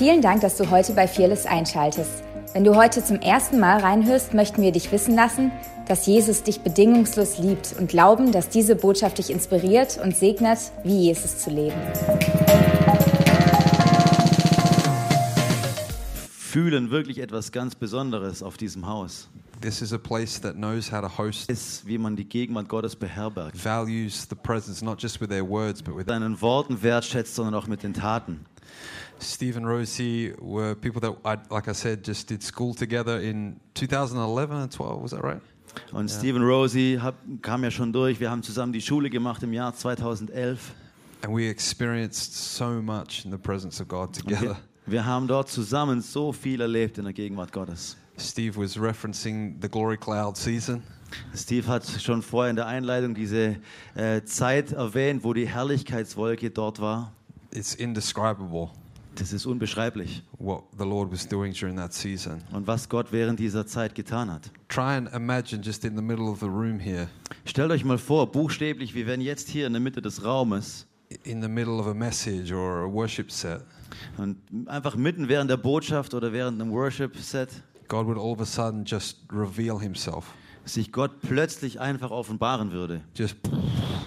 Vielen Dank, dass du heute bei Fearless einschaltest. Wenn du heute zum ersten Mal reinhörst, möchten wir dich wissen lassen, dass Jesus dich bedingungslos liebt und glauben, dass diese Botschaft dich inspiriert und segnet, wie Jesus zu leben. Fühlen wirklich etwas ganz Besonderes auf diesem Haus. This is a place that knows how to host, Ist, wie man die Gegenwart Gottes beherbergt. values the presence, not just with their words, but with Deinen Worten wertschätzt, sondern auch mit den Taten. Steve and Rosie were people that, I, like I said, just did school together in 2011 and 12. Was that right? Und Stephen Rosie hab, kam ja schon durch. Wir haben zusammen die Schule gemacht im Jahr 2011. And we experienced so much in the presence of God Und together. wir, wir haben dort zusammen so viel erlebt in der Gegenwart Gottes. Steve was referencing the glory cloud season. Steve hat schon vorher in der Einleitung diese äh, Zeit erwähnt, wo die Herrlichkeitswolke dort war. It's indescribable Das ist unbeschreiblich. what the Lord was doing during that season. Und was Gott während dieser Zeit getan hat. Try and imagine just in the middle of the room here, Stellt euch mal vor, buchstäblich, wir wären jetzt hier in der Mitte des Raumes in the middle of a message or a worship set. und einfach mitten während der Botschaft oder während einem Worship-Set God would all of a sudden just reveal himself. sich Gott plötzlich einfach offenbaren würde. Just,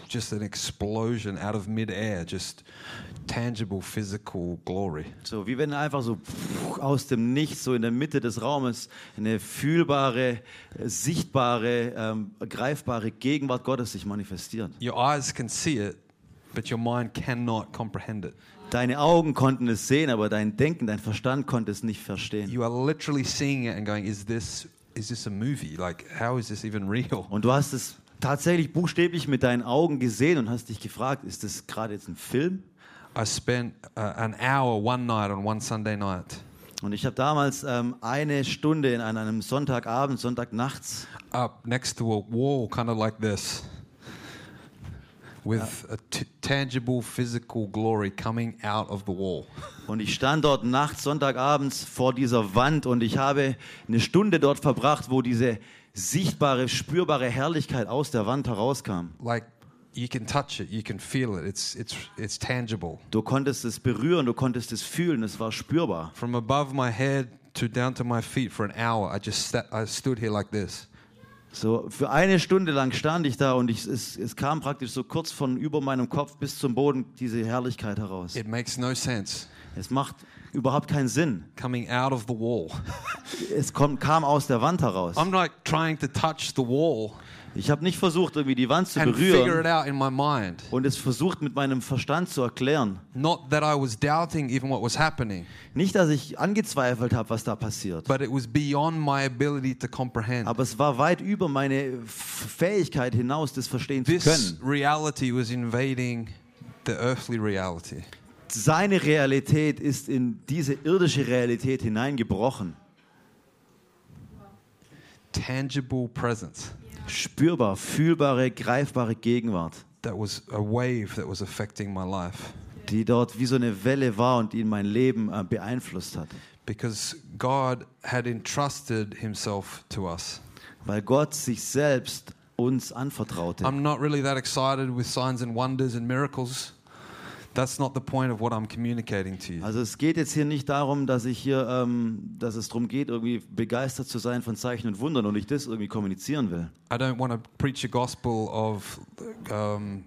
just an explosion out of midair, just tangible physical glory. So wie wenn einfach so aus dem Nichts, so in der Mitte des Raumes, eine fühlbare, äh, sichtbare, ähm, greifbare Gegenwart Gottes sich manifestiert. Your eyes can see it, but your mind cannot comprehend it. Deine Augen konnten es sehen, aber dein Denken, dein Verstand konnte es nicht verstehen. You are literally seeing it and going, "Is this is this a movie? Like, how is this even real?" Und du hast es tatsächlich buchstäblich mit deinen Augen gesehen und hast dich gefragt, ist das gerade jetzt ein Film? I spent uh, an hour one night on one Sunday night Und ich habe damals ähm, eine Stunde in einem- Sonntagabend, Sonntagnachts up next to a wall, kind of like this, with a tangible physical glory coming out of the wall. und ich stand dort nachts, Sonntagabends vor dieser Wand und ich habe eine Stunde dort verbracht, wo diese sichtbare, spürbare Herrlichkeit aus der Wand herauskam. Like you can touch it, you can feel it. It's it's it's tangible. Du konntest es berühren, du konntest es fühlen, es war spürbar. From above my head to down to my feet for an hour, I just sat, I stood here like this. So für eine Stunde lang stand ich da und ich, es, es kam praktisch so kurz von über meinem Kopf bis zum Boden diese Herrlichkeit heraus. It makes no sense Es macht überhaupt keinen Sinn. coming out of the wall. Es kommt, kam aus der Wand heraus. I'm like trying to touch the wall Ich habe nicht versucht, irgendwie die Wand zu and figure it berühren out in my mind. und es versucht mit meinem Verstand zu erklären. Not that I was doubting even what was happening, Nicht, dass ich angezweifelt habe, was da passiert. but it was beyond my ability to comprehend. Aber es war weit über meine F- Fähigkeit hinaus, das verstehen zu This können. reality was invading the earthly reality. Seine Realität ist in diese irdische Realität hineingebrochen. Tangible presence. Spürbar, fühlbare, greifbare Gegenwart, That was a wave that was affecting my life. die dort wie so eine Welle war und die mein Leben äh, beeinflusst hat. Because God had entrusted himself to us. Weil Gott sich selbst uns anvertraute. I'm not really that excited with signs and wonders and miracles. That's not the point of what I'm communicating to you. Also es geht jetzt hier nicht darum, dass ich hier, ähm, dass es darum geht, irgendwie begeistert zu sein von Zeichen und Wundern und ich das irgendwie kommunizieren will. I don't want to preach a gospel of um,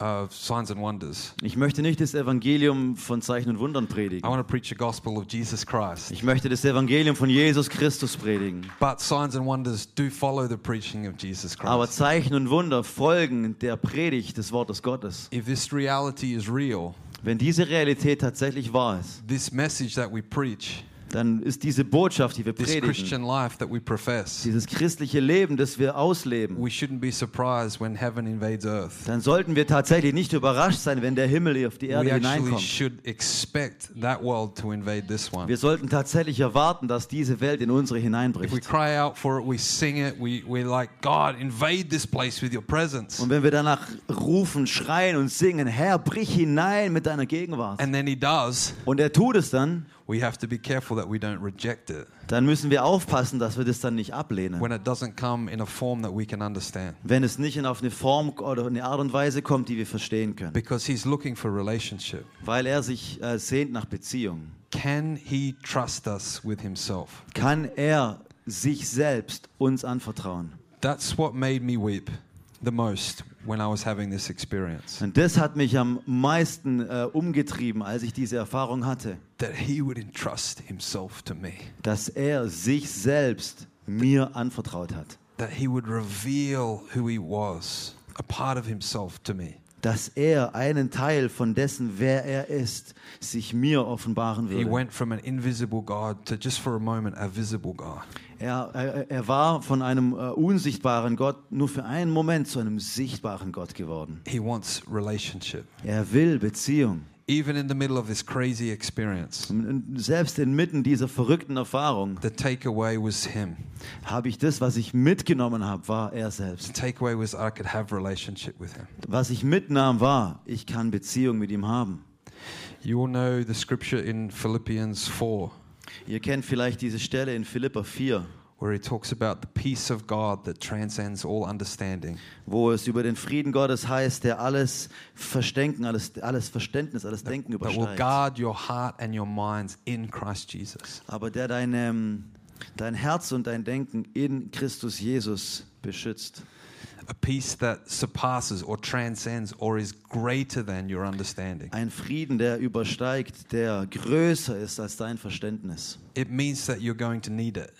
of signs and wonders. Ich möchte nicht das Evangelium von Zeichen und Wundern I predigen. want to preach a gospel of Jesus Christ. Ich möchte das Evangelium von Jesus Christus predigen. But signs and wonders do follow the preaching of Jesus Aber Christ. Zeichen und Wunder folgen der Predigt des Wortes Gottes. If this reality is real, Wenn diese Realität tatsächlich wahr ist, this message that we preach, dann ist diese Botschaft, die wir predigen, Christian life that we profess, dieses christliche Leben, das wir ausleben, we shouldn't be surprised when heaven invades earth. dann sollten wir tatsächlich nicht überrascht sein, wenn der Himmel auf die Erde hineinkommt. Wir sollten tatsächlich erwarten, dass diese Welt in unsere hineinbricht. Und wenn wir danach rufen, schreien und singen, Herr, brich hinein mit deiner Gegenwart. And then He does, Und er tut es dann, we have to be careful that we don't reject it dann müssen wir aufpassen, dass wir das dann nicht ablehnen. when it doesn't come in a form that we can understand. Wenn es nicht in auf eine Form oder eine Art und Weise kommt, die wir verstehen können. Because He's looking for relationship. Weil er sich äh, sehnt nach Beziehung. Can he trust us with himself? Kann er sich selbst uns anvertrauen? That's what made me weep the most when I was having this experience. Und das hat mich am meisten äh, umgetrieben, als ich diese Erfahrung hatte, That he would entrust himself to me. dass er sich selbst mir anvertraut hat. That he would reveal who he was, a part of himself to me. Dass er einen Teil von dessen, wer er ist, sich mir offenbaren He würde. went from an invisible God to just for a moment a visible God. Er, er, er war von einem äh, unsichtbaren Gott nur für einen Moment zu einem sichtbaren Gott geworden. He wants relationship. Er will Beziehung. Even in the middle of this crazy experience, selbst inmitten dieser verrückten Erfahrung the takeaway was him. habe ich das, was ich mitgenommen habe, war er The selbst. takeaway was I could have relationship with him. Was ich mitnahm, war, ich kann Beziehung mit ihm haben. You all know the scripture in Philippians 4 Ihr kennt vielleicht diese Stelle in Philippa 4, where he talks about the peace of God that transcends all understanding. wo es über den Frieden Gottes heißt, der alles Verständnis, alles, alles Verständnis, alles Denken That will übersteigt. guard your heart and your minds in Christ Jesus. Aber der dein, ähm, dein Herz und dein Denken in Christus Jesus beschützt. A peace that surpasses or transcends or is greater than your understanding. Ein Frieden, der übersteigt, der größer ist als dein Verständnis. It means that you're going to need it.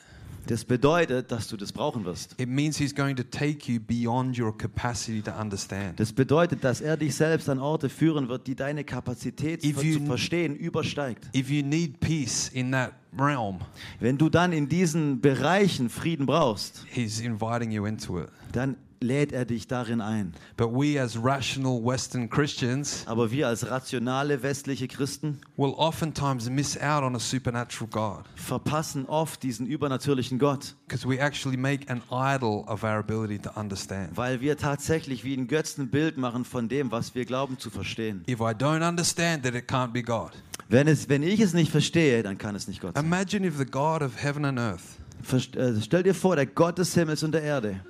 Das bedeutet, dass du das brauchen wirst. It means he's going to take you beyond your capacity to understand. Das bedeutet, dass er dich selbst an Orte führen wird, die deine Kapazität If zu you- verstehen übersteigt. If you need peace in that realm, Wenn du dann in diesen Bereichen Frieden brauchst, he's inviting you into it. dann lädt er dich darin ein. But we, as rational Western Christians, Aber wir als rationale westliche Christen will oftentimes miss out on a supernatural God verpassen oft diesen übernatürlichen Gott, because we actually make an idol of our ability to understand. weil wir tatsächlich wie ein Götzen ein Bild machen von dem, was wir glauben zu verstehen. If I don't understand it, it can't be God. Wenn, es, wenn ich es nicht verstehe, dann kann es nicht Gott sein. Imagine if the God of heaven and earth Verst- äh, Stell dir vor, der Gott des Himmels und der Erde,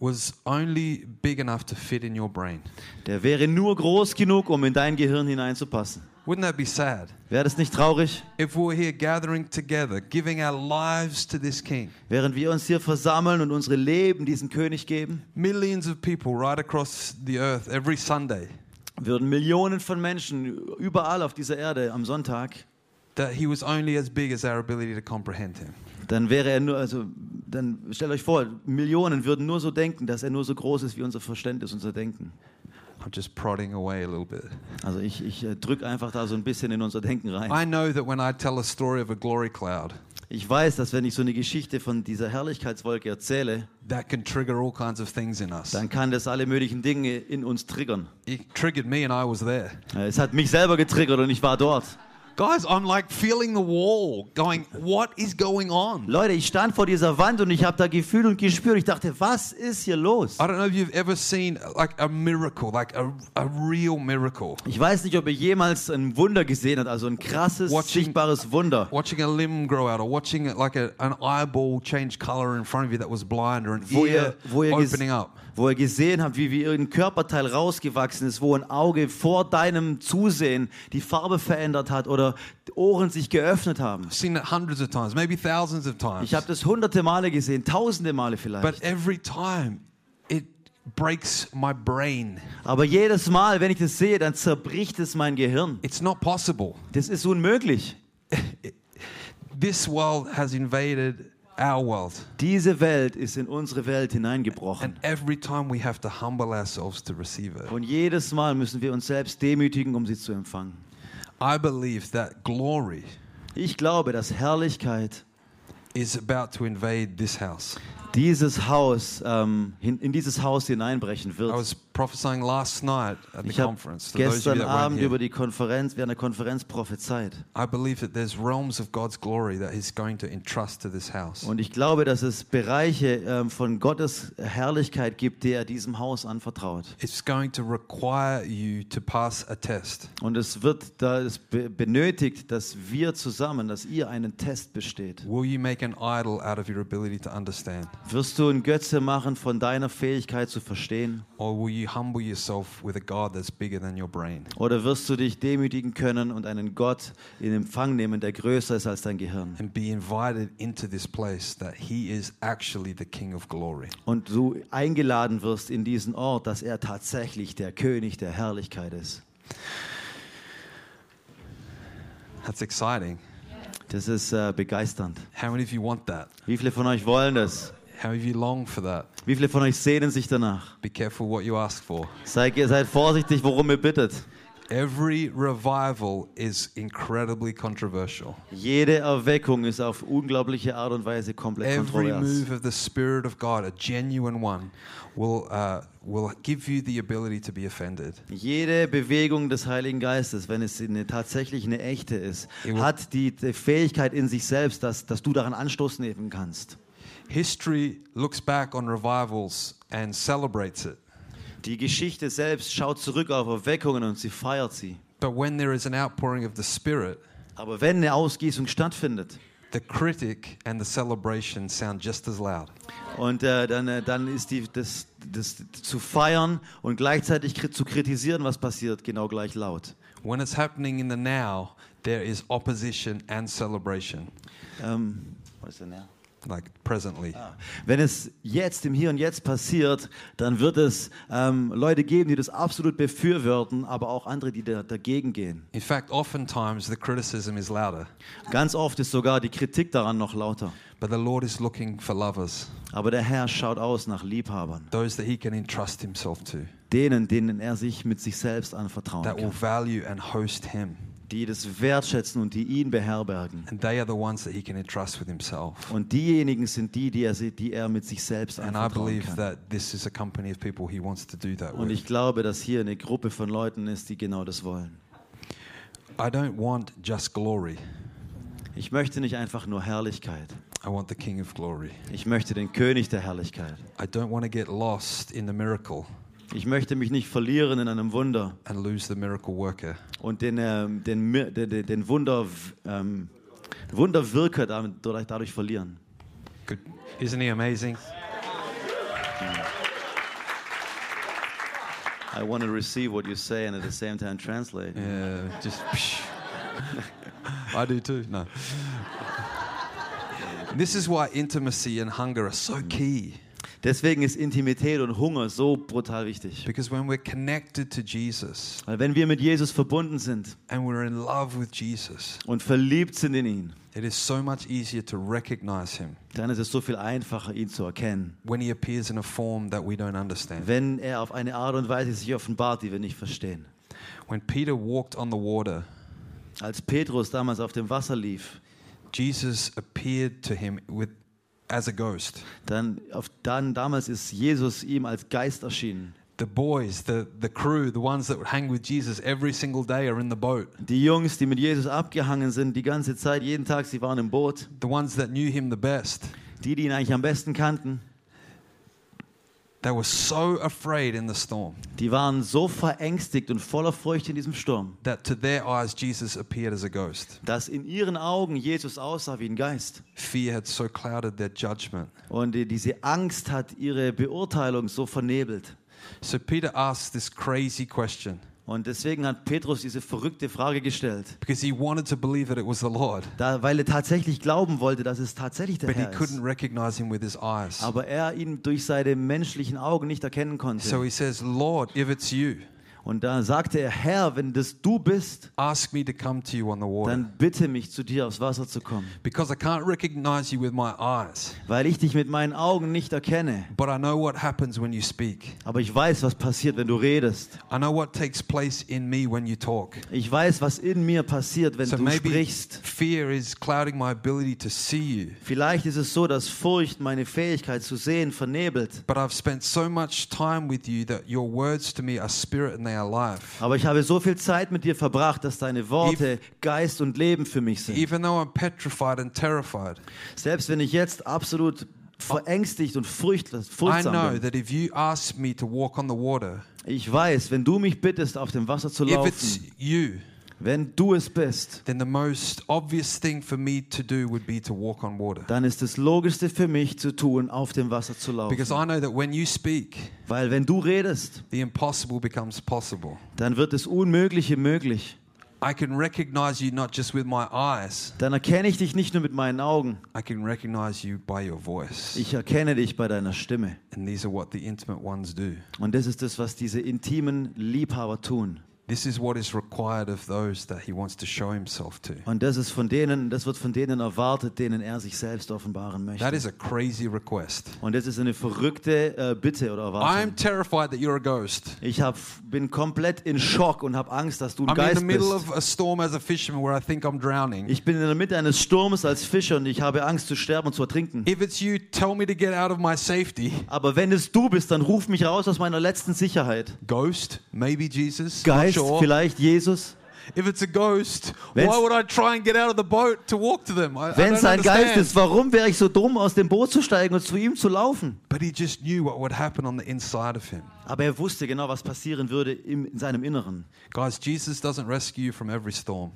was only big enough to fit in your brain. der wäre nur groß genug, um in dein Gehirn hineinzupassen. Wouldn't that be sad? Wäre das nicht traurig? If we were here gathering together, giving our lives to this King, Während wir uns hier versammeln und unsere Leben diesem König geben, millions of people right across the earth every Sunday, würden Millionen von Menschen überall auf dieser Erde am Sonntag, that he was only as big as our ability to comprehend him. Dann wäre er nur, also dann stellt euch vor, Millionen würden nur so denken, dass er nur so groß ist wie unser Verständnis, unser Denken. I'm just prodding away a little bit. Also ich, ich äh, drücke einfach da so ein bisschen in unser Denken rein. I know that when I tell a story of a glory cloud, Ich weiß, dass wenn ich so eine Geschichte von dieser Herrlichkeitswolke erzähle, that can trigger all kinds of things in us. dann kann das alle möglichen Dinge in uns triggern. It triggered me and I was there. Äh, Es hat mich selber getriggert und ich war dort. Guys, I'm like feeling the wall, going, what is going on? Leute, ich stand vor dieser Wand und ich habe da gefühlt und gespürt. Ich dachte, was ist hier los? I don't know if you've ever seen like a miracle, like a, a real miracle. Ich weiß nicht, ob ihr jemals ein Wunder gesehen habt, also ein krasses, Watching- sichtbares Wunder. Watching a limb grow out, or watching like a, an eyeball change color in front of you that was blind, or an Wo ear ihr, wo, ihr opening up. Wo ihr gesehen habt, wie, wie irgendein Körperteil rausgewachsen ist, wo ein Auge vor deinem Zusehen die Farbe verändert hat oder Ohren sich geöffnet haben. I've seen it hundreds of times, maybe thousands of times. Ich habe das hunderte Male gesehen, tausende Male But vielleicht. every time it breaks my brain. Aber jedes Mal, wenn ich das sehe, dann zerbricht es mein Gehirn. It's not possible. Das ist unmöglich. This world has invaded our world. Diese Welt ist in unsere Welt hineingebrochen. And every time we have to humble ourselves to receive it. Und jedes Mal müssen wir uns selbst demütigen, um sie zu empfangen. I believe that glory Ich glaube, dass Herrlichkeit is about to invade this house. dieses Haus, ähm, in dieses Haus hineinbrechen I wird. was prophesying last night at the Ich conference. Gestern Abend über die Konferenz, während der Konferenz prophezeit. I believe that there's realms of God's glory that He's going to entrust to this house. Und ich glaube, dass es Bereiche ähm, von Gottes Herrlichkeit gibt, die er diesem Haus anvertraut. It's going to require you to pass a test. Und es wird da es be benötigt, dass wir zusammen, dass ihr einen Test besteht. Will you make an idol out of your ability to understand? Wirst du ein Götze machen von deiner Fähigkeit zu verstehen? Or will you you humble yourself with a God that's bigger than your brain? Oder wirst du dich demütigen können und einen Gott in Empfang nehmen, der größer ist als dein Gehirn? And be invited into this place that He is actually the King of glory. Und du eingeladen wirst in diesen Ort, dass er tatsächlich der König der Herrlichkeit ist. That's exciting. Das ist äh, begeisternd. How many of you want that? Wie viele von euch wollen das? How many of you long for that? Wie viele von euch sehnen sich danach? Be careful what you ask for. Seid, seid vorsichtig, worum ihr bittet. Every revival is incredibly controversial. Jede Erweckung ist auf unglaubliche Art und Weise komplett Every kontrovers. move of the Spirit of God, a genuine one, will, uh, will give you the ability to be offended. Jede Bewegung des Heiligen Geistes, wenn es eine, tatsächlich eine echte ist, hat die, die Fähigkeit in sich selbst, dass, dass du daran Anstoß nehmen kannst. History looks back on revivals and celebrates it. Die Geschichte selbst schaut zurück auf Erweckungen und sie feiert sie. But when there is an outpouring of the Spirit, Aber wenn eine Ausgießung stattfindet the critic and the celebration sound just as loud. und äh, dann, äh, dann ist die, das, das zu feiern und gleichzeitig kri zu kritisieren, was passiert, genau gleich laut. When it's happening in the now, there is opposition and celebration, Ähm, was ist denn der? Like presently. Wenn es jetzt im Hier und Jetzt passiert, dann wird es ähm, Leute geben, die das absolut befürworten, aber auch andere, die da, dagegen gehen. In fact, oftentimes the criticism is louder, Ganz oft ist sogar die Kritik daran noch lauter. but the Lord is looking for lovers, Aber der Herr schaut aus nach Liebhabern, those that He can entrust Himself to, denen, denen er sich mit sich selbst anvertrauen that will kann, value and host Him. Die das wertschätzen und die ihn beherbergen. And they are the ones that He can entrust with Himself. Und diejenigen sind die, die er, die er mit sich selbst And I anvertrauen believe kann. that this is a company of people He wants to do that Und with. ich glaube, dass hier eine Gruppe von Leuten ist, die genau das wollen. I don't want just glory, Ich möchte nicht einfach nur Herrlichkeit. I want the King of glory. Ich möchte den König der Herrlichkeit. I don't want to get lost in the miracle Ich möchte mich nicht verlieren in einem Wunder and lose the miracle worker. und den, ähm, den, den, den- Wunder, ähm, Wunderwirker dadurch, dadurch verlieren. Good. Isn't he amazing? I want to receive what you say and at the same time translate. Yeah, just. I do too. No. This is why intimacy and hunger are so key. Deswegen ist Intimität und Hunger so brutal wichtig. Because when we're connected to Jesus Weil wenn wir mit Jesus verbunden sind and we're in love with Jesus, und verliebt sind in ihn, it is so much easier to recognize him dann ist es so viel einfacher, ihn zu erkennen. when he appears in a form that we don't understand. Wenn er auf eine Art und Weise sich offenbart, die wir nicht verstehen. When Peter walked on the water, Als Petrus damals auf dem Wasser lief, Jesus appeared to him with, as a ghost. dann, auf, dann damals ist Jesus ihm als Geist erschienen. The boys, the, the crew, the ones that would hang with Jesus every single day are in the boat. Die Jungs, die mit Jesus abgehangen sind, die ganze Zeit, jeden Tag, sie waren im Boot. The ones that knew him the best. Die, die ihn eigentlich am besten kannten, They were so afraid in the storm die waren so verängstigt und voller Furcht in diesem Sturm, that to their eyes Jesus appeared as a ghost. dass in ihren Augen Jesus aussah wie ein Geist. Fear had so clouded their judgment. Und die- diese Angst hat ihre Beurteilung so vernebelt. So Peter asks this crazy question Und deswegen hat Petrus diese verrückte Frage gestellt, because he wanted to believe that it was the Lord, da, weil er tatsächlich glauben wollte, dass es tatsächlich der but he Herr couldn't ist. recognize him with his eyes. Aber er ihn durch seine menschlichen Augen nicht erkennen konnte. So he says, Lord, if it's you, Und da sagte er, Herr, wenn das du bist, ask me to come to you on the water. dann bitte mich, zu dir aufs Wasser zu kommen. Because I can't recognize you with my eyes, Weil ich dich mit meinen Augen nicht erkenne. but I know what happens when you speak. Aber ich weiß, was passiert, wenn du redest. I know what takes place in me when you talk. Ich weiß, was in mir passiert, wenn So du maybe sprichst. fear is clouding my ability to see you. Vielleicht ist es so, dass Furcht meine Fähigkeit zu sehen vernebelt. But I've spent so much time with you that your words to me are spirit and they are life. Aber ich habe so viel Zeit mit dir verbracht, dass deine Worte Geist und Leben für mich sind. Even though I'm petrified and terrified, Selbst wenn ich jetzt absolut verängstigt und furchtlos, furchtsam bin. Ich weiß, wenn du mich bittest, auf dem Wasser zu laufen, Wenn du es bist, then the most obvious thing for me to do would be to walk on water. dann ist das Logischste für mich zu tun, auf dem Wasser zu laufen. Because I know that when you speak, Weil wenn du redest, the impossible becomes possible. dann wird das Unmögliche möglich. I can recognize you not just with my eyes, Dann erkenne ich dich nicht nur mit meinen Augen, I can recognize you by your voice. ich erkenne dich bei deiner Stimme. And these are what the intimate ones do. Und das ist das, was diese intimen Liebhaber tun. This is what is required of those that he wants to show himself to. Und das ist von denen, das wird von denen erwartet, denen er sich selbst offenbaren That möchte. is a crazy request. Und das ist eine verrückte äh, Bitte oder I'm Erwartung. terrified that you're a ghost. Ich hab, bin komplett in Schock und habe Angst, dass du ein I'm in the Geist middle bist. of a storm as a fisherman where I think I'm drowning. Ich bin in der Mitte eines Sturmes als Fischer und ich habe Angst zu sterben und zu ertrinken. If it's you, tell me to get out of my safety. Aber wenn es du bist, dann ruf mich raus aus meiner letzten Sicherheit. Ghost, maybe Jesus. not Geist, sure. vielleicht Jesus. If it's a ghost, Wenn's- why would I try and get out of the boat to walk to them? I, Wenn es ein Geist ist, warum wäre ich so dumm, aus dem Boot zu steigen und zu ihm zu laufen? But he just knew what would happen on the inside of him. Aber er wusste genau, was passieren würde im, in seinem Inneren. Guys, Jesus doesn't rescue you from every storm.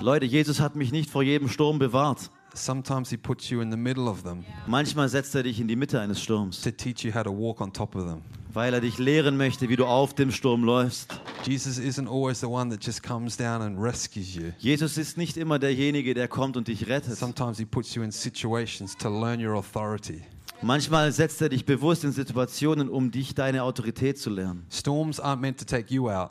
Leute, Jesus hat mich nicht vor jedem Sturm bewahrt. Sometimes he puts you in the middle of them Manchmal setzt er dich in die Mitte eines Sturms, to teach you how to walk on top of them. weil er dich lehren möchte, wie du auf dem Sturm läufst. Jesus isn't always the one that just comes down and rescues you. Jesus ist nicht immer derjenige, der kommt und dich rettet. Sometimes he puts you in situations to learn your authority. Manchmal setzt er dich bewusst in Situationen, um dich deine Autorität zu lernen. Storms aren't meant to take you out.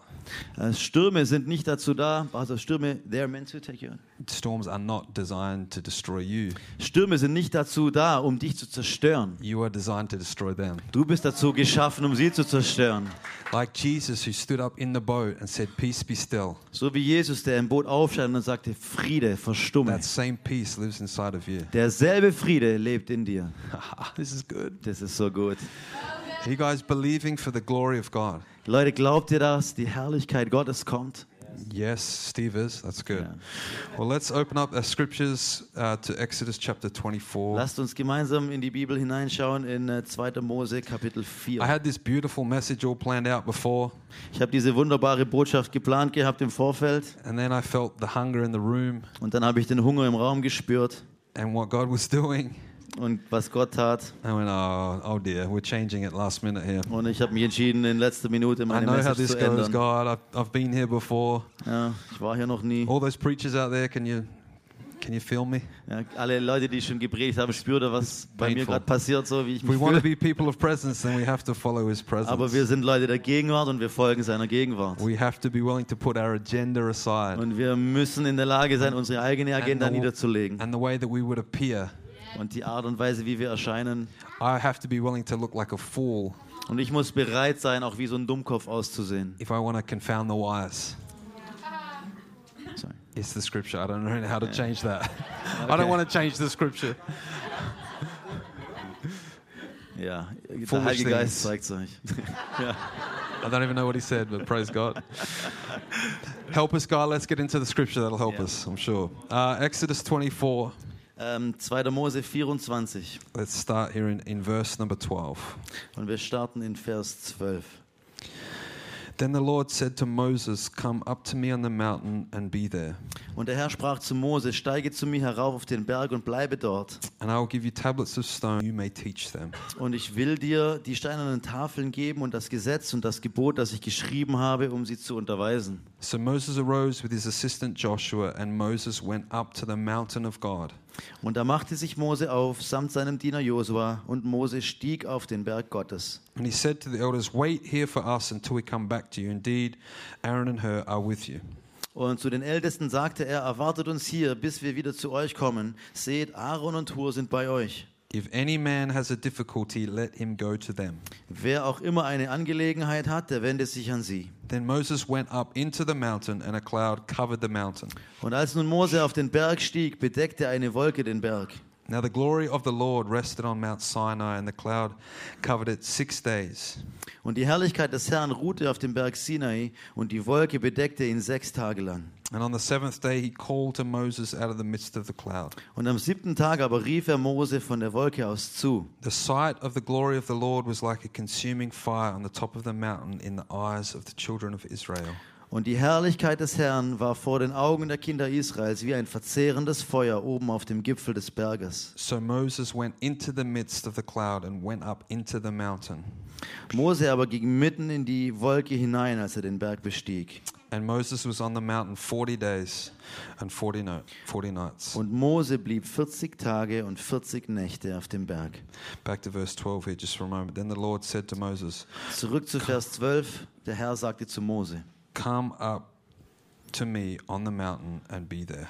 Äh, Stürme sind nicht dazu da, also Stürme, they're meant to take you. Storms are not designed to destroy you. Stürme sind nicht dazu da, um dich zu zerstören. You are designed to destroy them. Du bist dazu geschaffen, um sie zu zerstören. Like Jesus, who stood up in the boat and said, Peace be still. So wie Jesus, der im Boot aufstand und sagte, Friede, verstumme. That same peace lives inside of you. Derselbe Friede lebt in dir. this is good. Das ist so gut. Are you guys believing for the glory of God? Leute, glaubt ihr, dass die Herrlichkeit Gottes kommt? Yes, Steve is. That's good. Yeah. Well, let's open up the scriptures uh, to Exodus chapter 24. Lasst uns gemeinsam in die Bibel hineinschauen in äh, 2. Mose Kapitel I 4. had this beautiful message all planned out before, Ich habe diese wunderbare Botschaft geplant gehabt im Vorfeld and then I felt the hunger in the room und dann habe ich den Hunger im Raum gespürt and what God was doing. Und was Gott tat. I went, oh, oh dear, we're changing it last minute here. Und ich habe mich entschieden, in letzter Minute I meine know how this zu goes, ändern. God. I've, I've been here before. Ja, ich war hier noch nie. All those preachers out there, can you, can you feel me? Ja, alle Leute, die schon gepredigt haben, spürt ihr, was bei mir gerade passiert, so wie ich mich want to fühle. be people of presence, then we have to follow His presence. Aber wir sind Leute der Gegenwart und wir folgen seiner Gegenwart. we have to be willing to put our agenda aside Und wir müssen in der Lage sein, unsere eigene Agenda niederzulegen. and the way that we would appear. Und die Art und Weise, wie wir erscheinen. I have to be willing to look like a fool Und ich muss bereit sein, auch wie so ein Dummkopf auszusehen. if I want to confound the wise. Sorry. It's the scripture. I don't know how to change that. I Okay. don't want to change the scripture. Ja, der Foolish Heilige things. Geist zeigt es euch. I don't even know what he said, but praise God. help us, God. Let's get into the scripture. That'll help us, I'm sure. Uh, Exodus 24. ähm, 2. Mose 24. Let's start here in, in verse number 12. Und wir starten in Vers 12. Then the Lord said to Moses, Come up to me on the mountain and be there. Und der Herr sprach zu Mose, steige zu mir herauf auf den Berg und bleibe dort. And I will give you tablets of stone, you may teach them. Und ich will dir die steinernen Tafeln geben und das Gesetz und das Gebot, das ich geschrieben habe, um sie zu unterweisen. So Moses arose with his assistant Joshua, and Moses went up to the mountain of God. Und da machte sich Mose auf, samt seinem Diener Josua, und Mose stieg auf den Berg Gottes. And he said to the elders, Wait here for us until we come back to you. Indeed, Aaron and Hur are with you. Und zu den Ältesten sagte er, erwartet uns hier, bis wir wieder zu euch kommen. Seht, Aaron und Hur sind bei euch. If any man has a difficulty, let him go to them. Wer auch immer eine Angelegenheit hat, der wende sich an sie. Then Moses went up into the mountain, and a cloud covered the mountain. Und als nun Mose auf den Berg stieg, bedeckte eine Wolke den Berg. Now the glory of the Lord rested on Mount Sinai, and the cloud covered it six days. Und die Herrlichkeit des Herrn ruhte auf dem Berg Sinai, und die Wolke bedeckte ihn sechs Tage lang. And on the seventh day he called to Moses out of the midst of the cloud. Und am siebten Tag aber rief er Mose von der Wolke aus zu. The sight of the glory of the Lord was like a consuming fire on the top of the mountain in the eyes of the children of Israel. Und die Herrlichkeit des Herrn war vor den Augen der Kinder Israels wie ein verzehrendes Feuer oben auf dem Gipfel des Berges. So Moses went into the midst of the cloud and went up into the mountain. Mose aber ging mitten in die Wolke hinein, als er den Berg bestieg. And Moses was on the mountain 40 days and 40, no, 40 nights. Und Mose blieb 40 Tage und 40 Nächte auf dem Berg. Back to verse 12 here, just for a moment. Then the Lord said to Moses, Zurück zu Vers 12. Der Herr sagte zu Mose, Come up to me on the mountain and be there.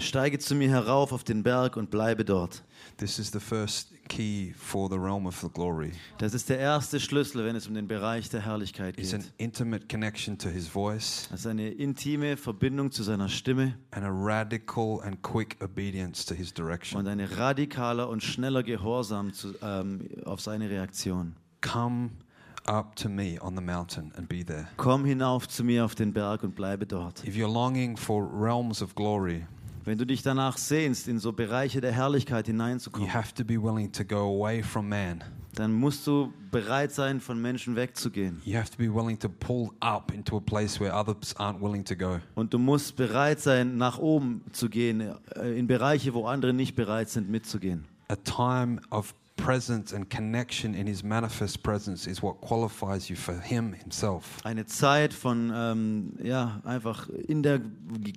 steige zu mir herauf auf den Berg und bleibe dort. This is the first key for the realm of the glory. Das ist der erste Schlüssel, wenn es um den Bereich der Herrlichkeit It's an geht. intimate connection to his voice Das ist eine intime Verbindung zu seiner Stimme and a radical and quick obedience to his direction. und ein radikaler und schneller Gehorsam zu, ähm, auf seine Reaktion. Come up to me on the mountain and be there. Komm hinauf zu mir auf den Berg und bleibe dort. If you're longing for realms of glory, Wenn du dich danach sehnst, in so Bereiche der Herrlichkeit you hineinzukommen, have to be willing to go away from man. dann musst du bereit sein, von Menschen wegzugehen. You have to be willing to pull up into a place where others aren't willing to go. Und du musst bereit sein, nach oben zu gehen, äh, in Bereiche, wo andere nicht bereit sind, mitzugehen. A time of presence and connection in his manifest presence is what qualifies you for him himself. Eine Zeit von, ähm, ja, einfach in der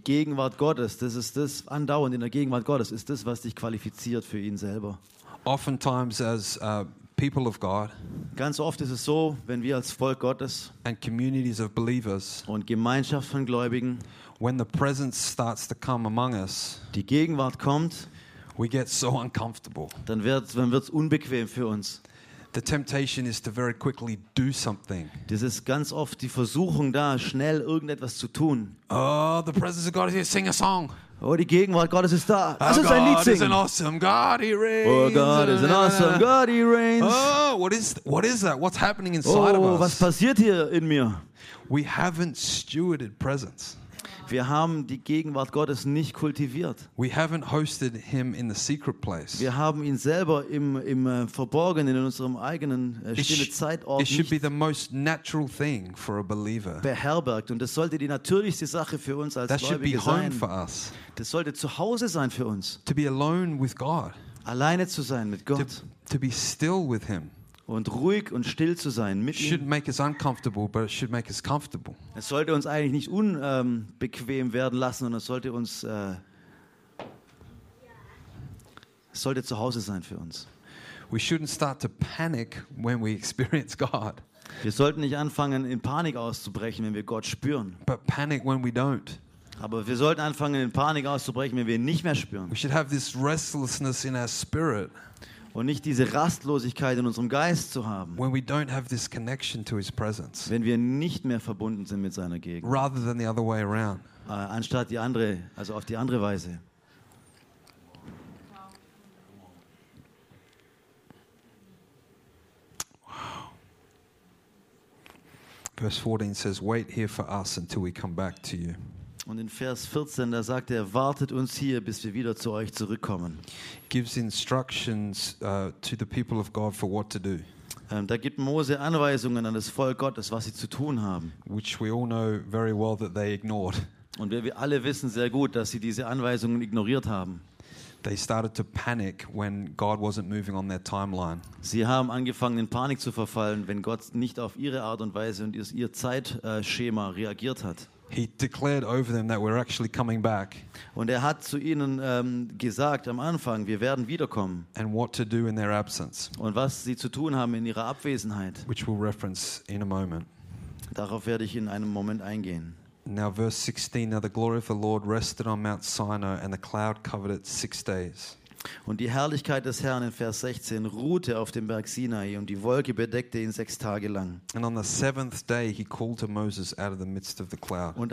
Gegenwart Gottes, das ist das, andauernd in der Gegenwart Gottes, ist das, was dich qualifiziert für ihn selber. Oftentimes, as uh, people of God Ganz oft ist es so, wenn wir als Volk Gottes and communities of believers, und Gemeinschaft von Gläubigen when the presence starts to come among us, die Gegenwart kommt, we get so uncomfortable. dann wird es unbequem für uns. The temptation is to very quickly do something. Das ist ganz oft die Versuchung da, schnell irgendetwas zu tun. Oh, the presence of God is here. Sing a song. Oh, die Gegenwart Gottes ist da. Lass Oh, uns ein Lied God is an awesome God. He reigns. Oh, God is an awesome God, he reigns. Oh, what is what is that? What's happening inside Oh, of was us? passiert hier in mir? We haven't stewarded presence. Wir haben die Gegenwart Gottes nicht kultiviert. We haven't hosted Him in the secret place. Wir haben ihn selber im, im äh, Verborgenen, in unserem eigenen äh, stille Zeitort it should be the most natural thing for a believer. beherbergt. Und das sollte die natürlichste Sache für uns als That should be Gläubige home sein. for us. Das sollte zu Hause sein für uns. To be alone with God. Alleine zu sein mit To, Gott to be still with Him. Und ruhig und still zu sein mit It shouldn't ihm. make us uncomfortable, but it should make us comfortable. Es sollte uns eigentlich nicht unbequem werden lassen, sondern es sollte uns äh, es sollte zu Hause sein für uns. We shouldn't start to panic when we experience God, Wir sollten nicht anfangen, in Panik auszubrechen, wenn wir Gott spüren. but panic when we don't. Aber wir sollten anfangen, in Panik auszubrechen, wenn wir ihn nicht mehr spüren. We should have this restlessness in our spirit Und nicht diese Rastlosigkeit in unserem Geist zu haben, when we don't have this connection to His presence, wenn wir nicht mehr verbunden sind mit seiner Gegend. rather than the other way around. Äh, anstatt die andere, also auf die andere Weise. Verse 14 says, Wait here for us until we come back to you. Und in Vers 14, da sagt er, wartet uns hier, bis wir wieder zu euch zurückkommen. Gives instructions uh, to the people of God for what to do, Ähm, da gibt Mose Anweisungen an das Volk Gottes, was sie zu tun haben. which we all know very well that they ignored. Und wir, wir alle wissen sehr gut, dass sie diese Anweisungen ignoriert haben. They started to panic when God wasn't moving on their timeline. Sie haben angefangen, in Panik zu verfallen, wenn Gott nicht auf ihre Art und Weise und ihr ihr Zeitschema reagiert hat. He declared over them that we're actually coming back Und er hat zu ihnen ähm, gesagt am Anfang, wir werden wiederkommen. and what to do in their absence, Und was sie zu tun haben in ihrer Abwesenheit, which we'll reference in a moment. darauf werde ich in einem Moment eingehen. Now, verse 16 Now the glory of the Lord rested on Mount Sinai, and the cloud covered it six days. Und die Herrlichkeit des Herrn in Vers 16 ruhte auf dem Berg Sinai und die Wolke bedeckte ihn sechs Tage lang. Und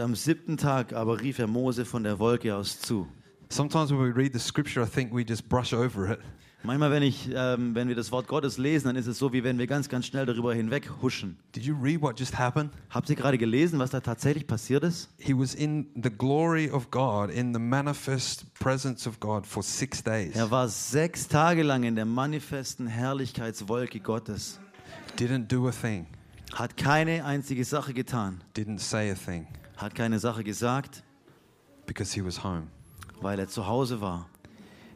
am siebten Tag aber rief er Mose von der Wolke aus zu. Sometimes when we read the scripture, I think we just brush over it. Manchmal, wenn, ich, ähm, wenn wir das Wort Gottes lesen, dann ist es so, wie wenn wir ganz, ganz schnell darüber hinweg huschen. Did you read what just happened? Habt ihr gerade gelesen, was da tatsächlich passiert ist? He was in the glory of God, in the manifest presence of God for six days. Er war sechs Tage lang in der manifesten Herrlichkeitswolke Gottes, Didn't do a thing, hat keine einzige Sache getan, didn't say a thing. hat keine Sache gesagt, because he was home. weil er zu Hause war.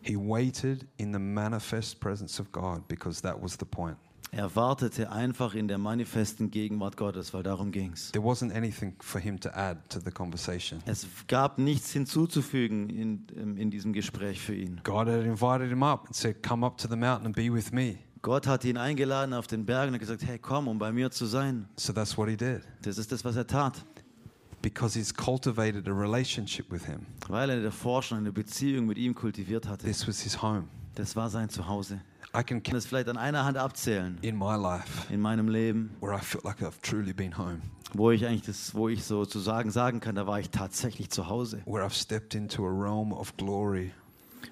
He waited in the manifest presence of God because that was the point. Er wartete einfach in der manifesten Gegenwart Gottes, weil darum ging's. There wasn't anything for him to add to the conversation. Es gab nichts hinzuzufügen in, in, in diesem Gespräch für ihn. God had invited him up and said, Come up to the mountain and be with me. Gott hat ihn eingeladen auf den Berg und hat gesagt, hey, komm, um bei mir zu sein. So that's what he did Das ist das, was er tat, because he's cultivated a relationship with him. weil er davor schon eine Beziehung mit ihm kultiviert hatte. This was his home. Das war sein Zuhause. I can Ich kann count das vielleicht an einer Hand abzählen in my life in meinem Leben, where I feel like I've truly been home, wo ich eigentlich das, wo ich sozusagen sagen kann, da war ich tatsächlich zu Hause, where I've stepped into a realm of glory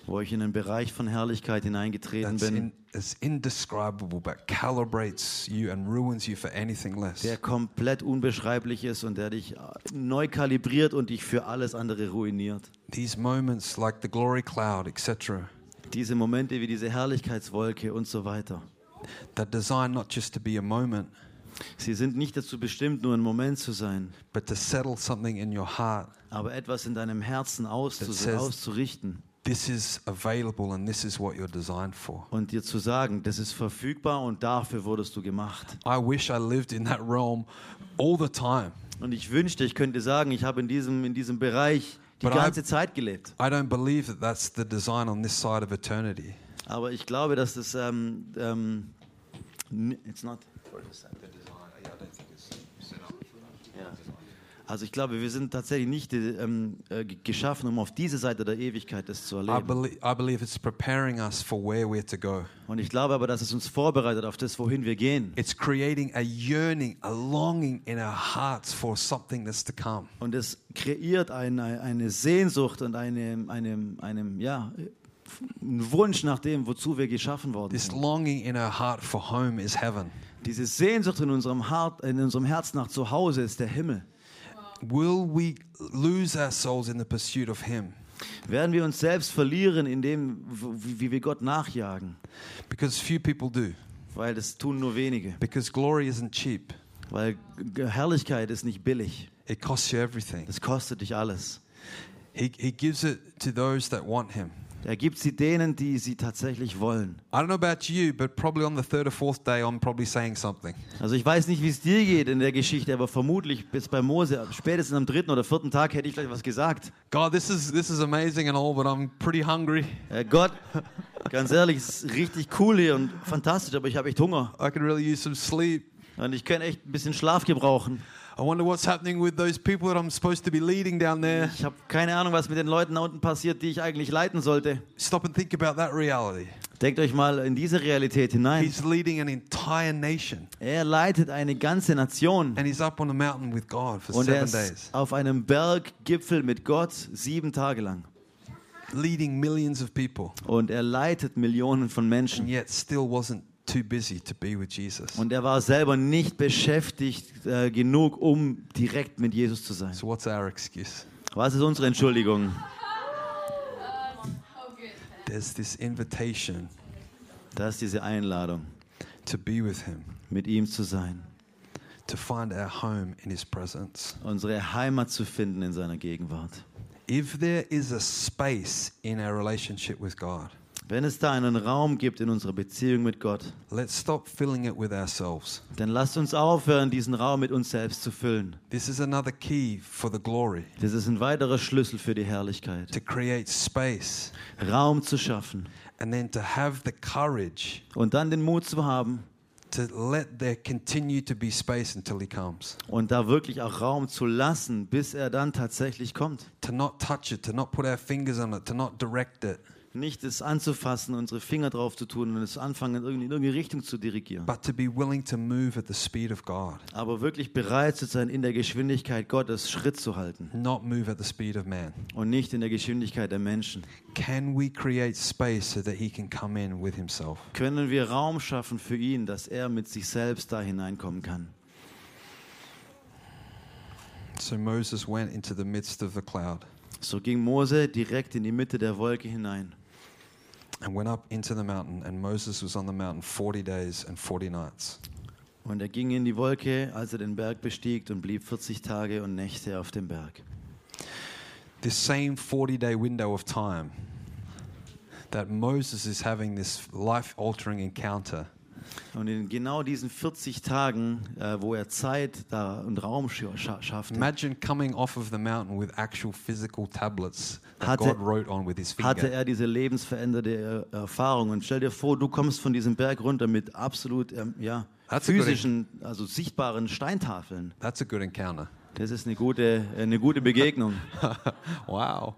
wo ich in einen Bereich von Herrlichkeit hineingetreten that's bin, in, is indescribable but calibrates you and ruins you for anything less. der komplett unbeschreiblich ist und der dich neu kalibriert und dich für alles andere ruiniert. These moments, like the glory cloud, etc., Diese Momente wie diese Herrlichkeitswolke und so weiter. they're designed not just to be a moment, Sie sind nicht dazu bestimmt, nur ein Moment zu sein, but to settle something in your heart. aber etwas in deinem Herzen It says- auszurichten This is available and this is what you're designed for. und dir zu sagen, das ist verfügbar und dafür wurdest du gemacht. I wish I lived in that realm all the time. Und ich wünschte, ich könnte sagen, ich habe in diesem, in diesem Bereich die But I- ganze Zeit gelebt. I don't believe that that's the design on this side of eternity. Aber ich glaube, dass das, ähm, ähm, n- it's not. Ja. Also ich glaube, wir sind tatsächlich nicht ähm, äh, geschaffen, um auf diese Seite der Ewigkeit das zu I, erleben. belie- I believe it's preparing us for where we're to go. Und ich glaube aber, dass es uns vorbereitet auf das, wohin wir gehen. It's creating a yearning, a longing in our hearts for something that's to come. Und es kreiert eine, eine Sehnsucht und eine, eine, einem, ja, einen Wunsch nach dem, wozu wir geschaffen worden This sind. longing in our heart for home is heaven. Diese Sehnsucht in unserem, Hart, in unserem Herz nach Zuhause ist der Himmel. Will we lose our souls in the pursuit of Him? Werden wir uns selbst verlieren in dem, wie wir Gott nachjagen? Because few people do. Weil das tun nur wenige. Because glory isn't cheap, Weil Herrlichkeit ist nicht billig. it costs you everything. Das kostet dich alles. He, he gives it to those that want Him. Er gibt sie denen, die sie tatsächlich wollen. I don't know about you, but probably on the third or fourth day, I'm probably saying something. Also ich weiß nicht, wie es dir geht in der Geschichte, aber vermutlich bis bei Mose, spätestens am dritten oder vierten Tag hätte ich vielleicht was gesagt. God, this is this is amazing and all, but I'm pretty hungry. Äh, Gott, ganz ehrlich, es ist richtig cool hier und fantastisch, aber ich habe echt Hunger. I could really use some sleep. Und ich könnte echt ein bisschen Schlaf gebrauchen. I wonder what's happening with those people that I'm supposed to be leading down there. Ich habe keine Ahnung, was mit den Leuten da unten passiert, die ich eigentlich leiten sollte. Stop and think about that reality. Denkt euch mal in diese Realität hinein. He's leading an entire nation, Er leitet eine ganze Nation and he's up on the mountain with God for und er seven ist days, auf einem Berggipfel mit Gott sieben Tage lang. leading millions of people, Und er leitet Millionen von and Menschen. yet still wasn't too busy to be with Jesus. Und er war selber nicht beschäftigt äh, genug, um direkt mit Jesus zu sein. So, what's our excuse? Was ist unsere Entschuldigung? There's this invitation Das ist diese Einladung, to be with Him, mit ihm zu sein, to find our home in His presence. unsere Heimat zu finden in seiner Gegenwart. If there is a space in our relationship with God, Wenn es da einen Raum gibt in unserer Beziehung mit Gott, let's stop filling it with ourselves. dann lasst uns aufhören, diesen Raum mit uns selbst zu füllen. This is another key for the glory Das ist ein weiterer Schlüssel für die Herrlichkeit. to create space Raum zu schaffen and then to have the courage und dann den Mut zu haben to let there continue to be space until He comes. und da wirklich auch Raum zu lassen, bis er dann tatsächlich kommt. To not touch it, to not put our fingers on it, to not direct it, Nicht es anzufassen, unsere Finger drauf zu tun und es anfangen, in irgendeine Richtung zu dirigieren. but to be willing to move at the speed of God, Aber wirklich bereit zu sein, in der Geschwindigkeit Gottes Schritt zu halten not move at the speed of man. und nicht in der Geschwindigkeit der Menschen. Can we create space so that He can come in with Himself? Können wir Raum schaffen für ihn, dass er mit sich selbst da hineinkommen kann? So Moses went into the midst of the cloud So ging Mose direkt in die Mitte der Wolke hinein and went up into the mountain, and Moses was on the mountain 40 days and 40 nights. Und er ging in die Wolke, als er den Berg bestieg und blieb 40 Tage und Nächte auf dem Berg. This same 40 day window of time that Moses is having this life altering encounter Und in genau diesen 40 Tagen, äh, wo er Zeit da und Raum scha scha- schaffte, Imagine coming off of the mountain with actual physical tablets that Hatte- God wrote on with his hatte finger. er diese lebensveränderte äh, Erfahrung. Und stell dir vor, du kommst von diesem Berg runter mit absolut ähm, ja, That's physischen, also sichtbaren Steintafeln. That's a good encounter. Das ist eine gute, eine gute Begegnung. wow.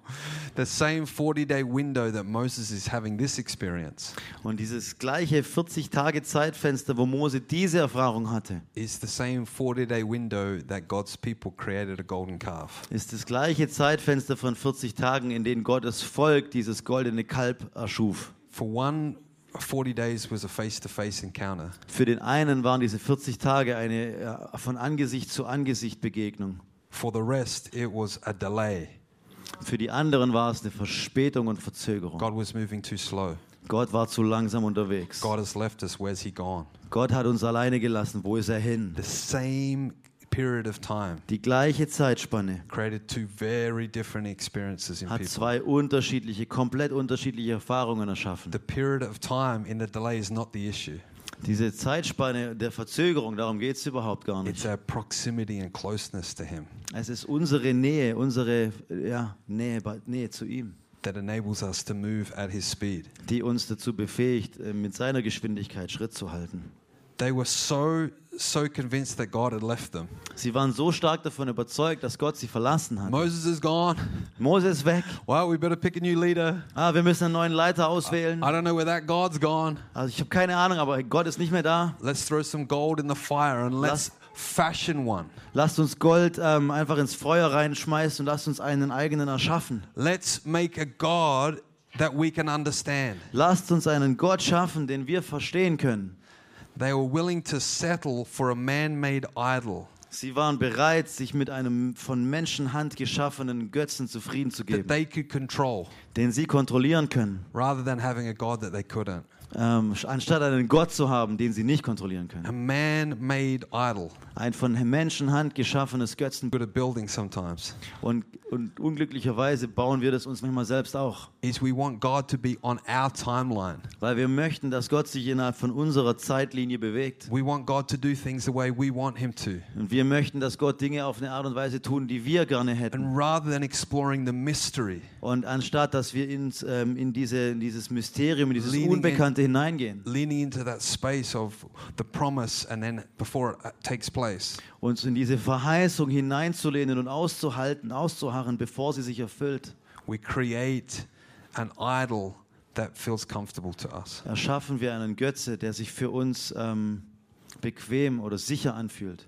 The same 40 day window that Moses is having this experience Und dieses gleiche 40-Tage-Zeitfenster, wo Mose diese Erfahrung hatte, is the same 40 day window that God's people created a golden calf. ist das gleiche Zeitfenster von 40 Tagen, in denen Gottes Volk dieses goldene Kalb erschuf. For one, 40 days was a face to face encounter. Für den einen waren diese 40 Tage eine äh, von Angesicht zu Angesicht Begegnung. For the rest, it was a delay. Für die anderen war es eine Verspätung und Verzögerung. God was moving too slow. Gott war zu langsam unterwegs. God has left us. Where's He gone? Gott hat uns alleine gelassen. Wo ist er hin? The same period of time Die gleiche Zeitspanne created two very different experiences in hat people. zwei unterschiedliche, komplett unterschiedliche Erfahrungen erschaffen. The period of time in the delay is not the issue. Diese Zeitspanne der Verzögerung, darum geht es überhaupt gar It's nicht. our proximity and closeness to Him Es ist unsere Nähe, unsere ja, Nähe, Nähe zu ihm, that enables us to move at His speed. die uns dazu befähigt, äh, mit seiner Geschwindigkeit Schritt zu halten. They were so, so convinced that God had left them. Sie waren so stark davon überzeugt, dass Gott sie verlassen hat. Moses is gone. Mose ist weg. Well, we better pick a new leader. Ah, wir müssen einen neuen Leiter auswählen. I don't know where that God's gone. Also ich habe keine Ahnung, aber Gott ist nicht mehr da. Let's throw some gold in the fire and let's fashion one. Lasst uns Gold ähm, einfach ins Feuer reinschmeißen und lasst uns einen eigenen erschaffen. Let's make a God that we can understand. Lasst uns einen Gott schaffen, den wir verstehen können. They were willing to settle for a man made idol. Sie waren bereit, sich mit einem von Menschenhand geschaffenen Götzen zufrieden zu that geben, they could control. Den sie kontrollieren können, rather than having a God that they couldn't. Ähm, anstatt einen Gott zu haben, den sie nicht kontrollieren A können. man made idol. Ein von Menschenhand geschaffenes Götzen. Good at building sometimes. Und, und unglücklicherweise bauen wir das uns manchmal selbst auch, Is we want God to be on our timeline. weil wir möchten, dass Gott sich innerhalb von unserer Zeitlinie bewegt. We want God to do things the way we want Him to. Und wir möchten, dass Gott Dinge auf eine Art und Weise tun, die wir gerne hätten. And rather than exploring the mystery, Und anstatt, dass wir ins, ähm, in, diese, in dieses Mysterium, in dieses Leaning in- Unbekannte hineingehen, leaning into that space of the promise and then before it uh, takes place, uns in diese Verheißung hineinzulehnen und auszuhalten, auszuharren, bevor sie sich erfüllt, we create an idol that feels comfortable to us. erschaffen wir einen Götze, der sich für uns ähm, bequem oder sicher anfühlt.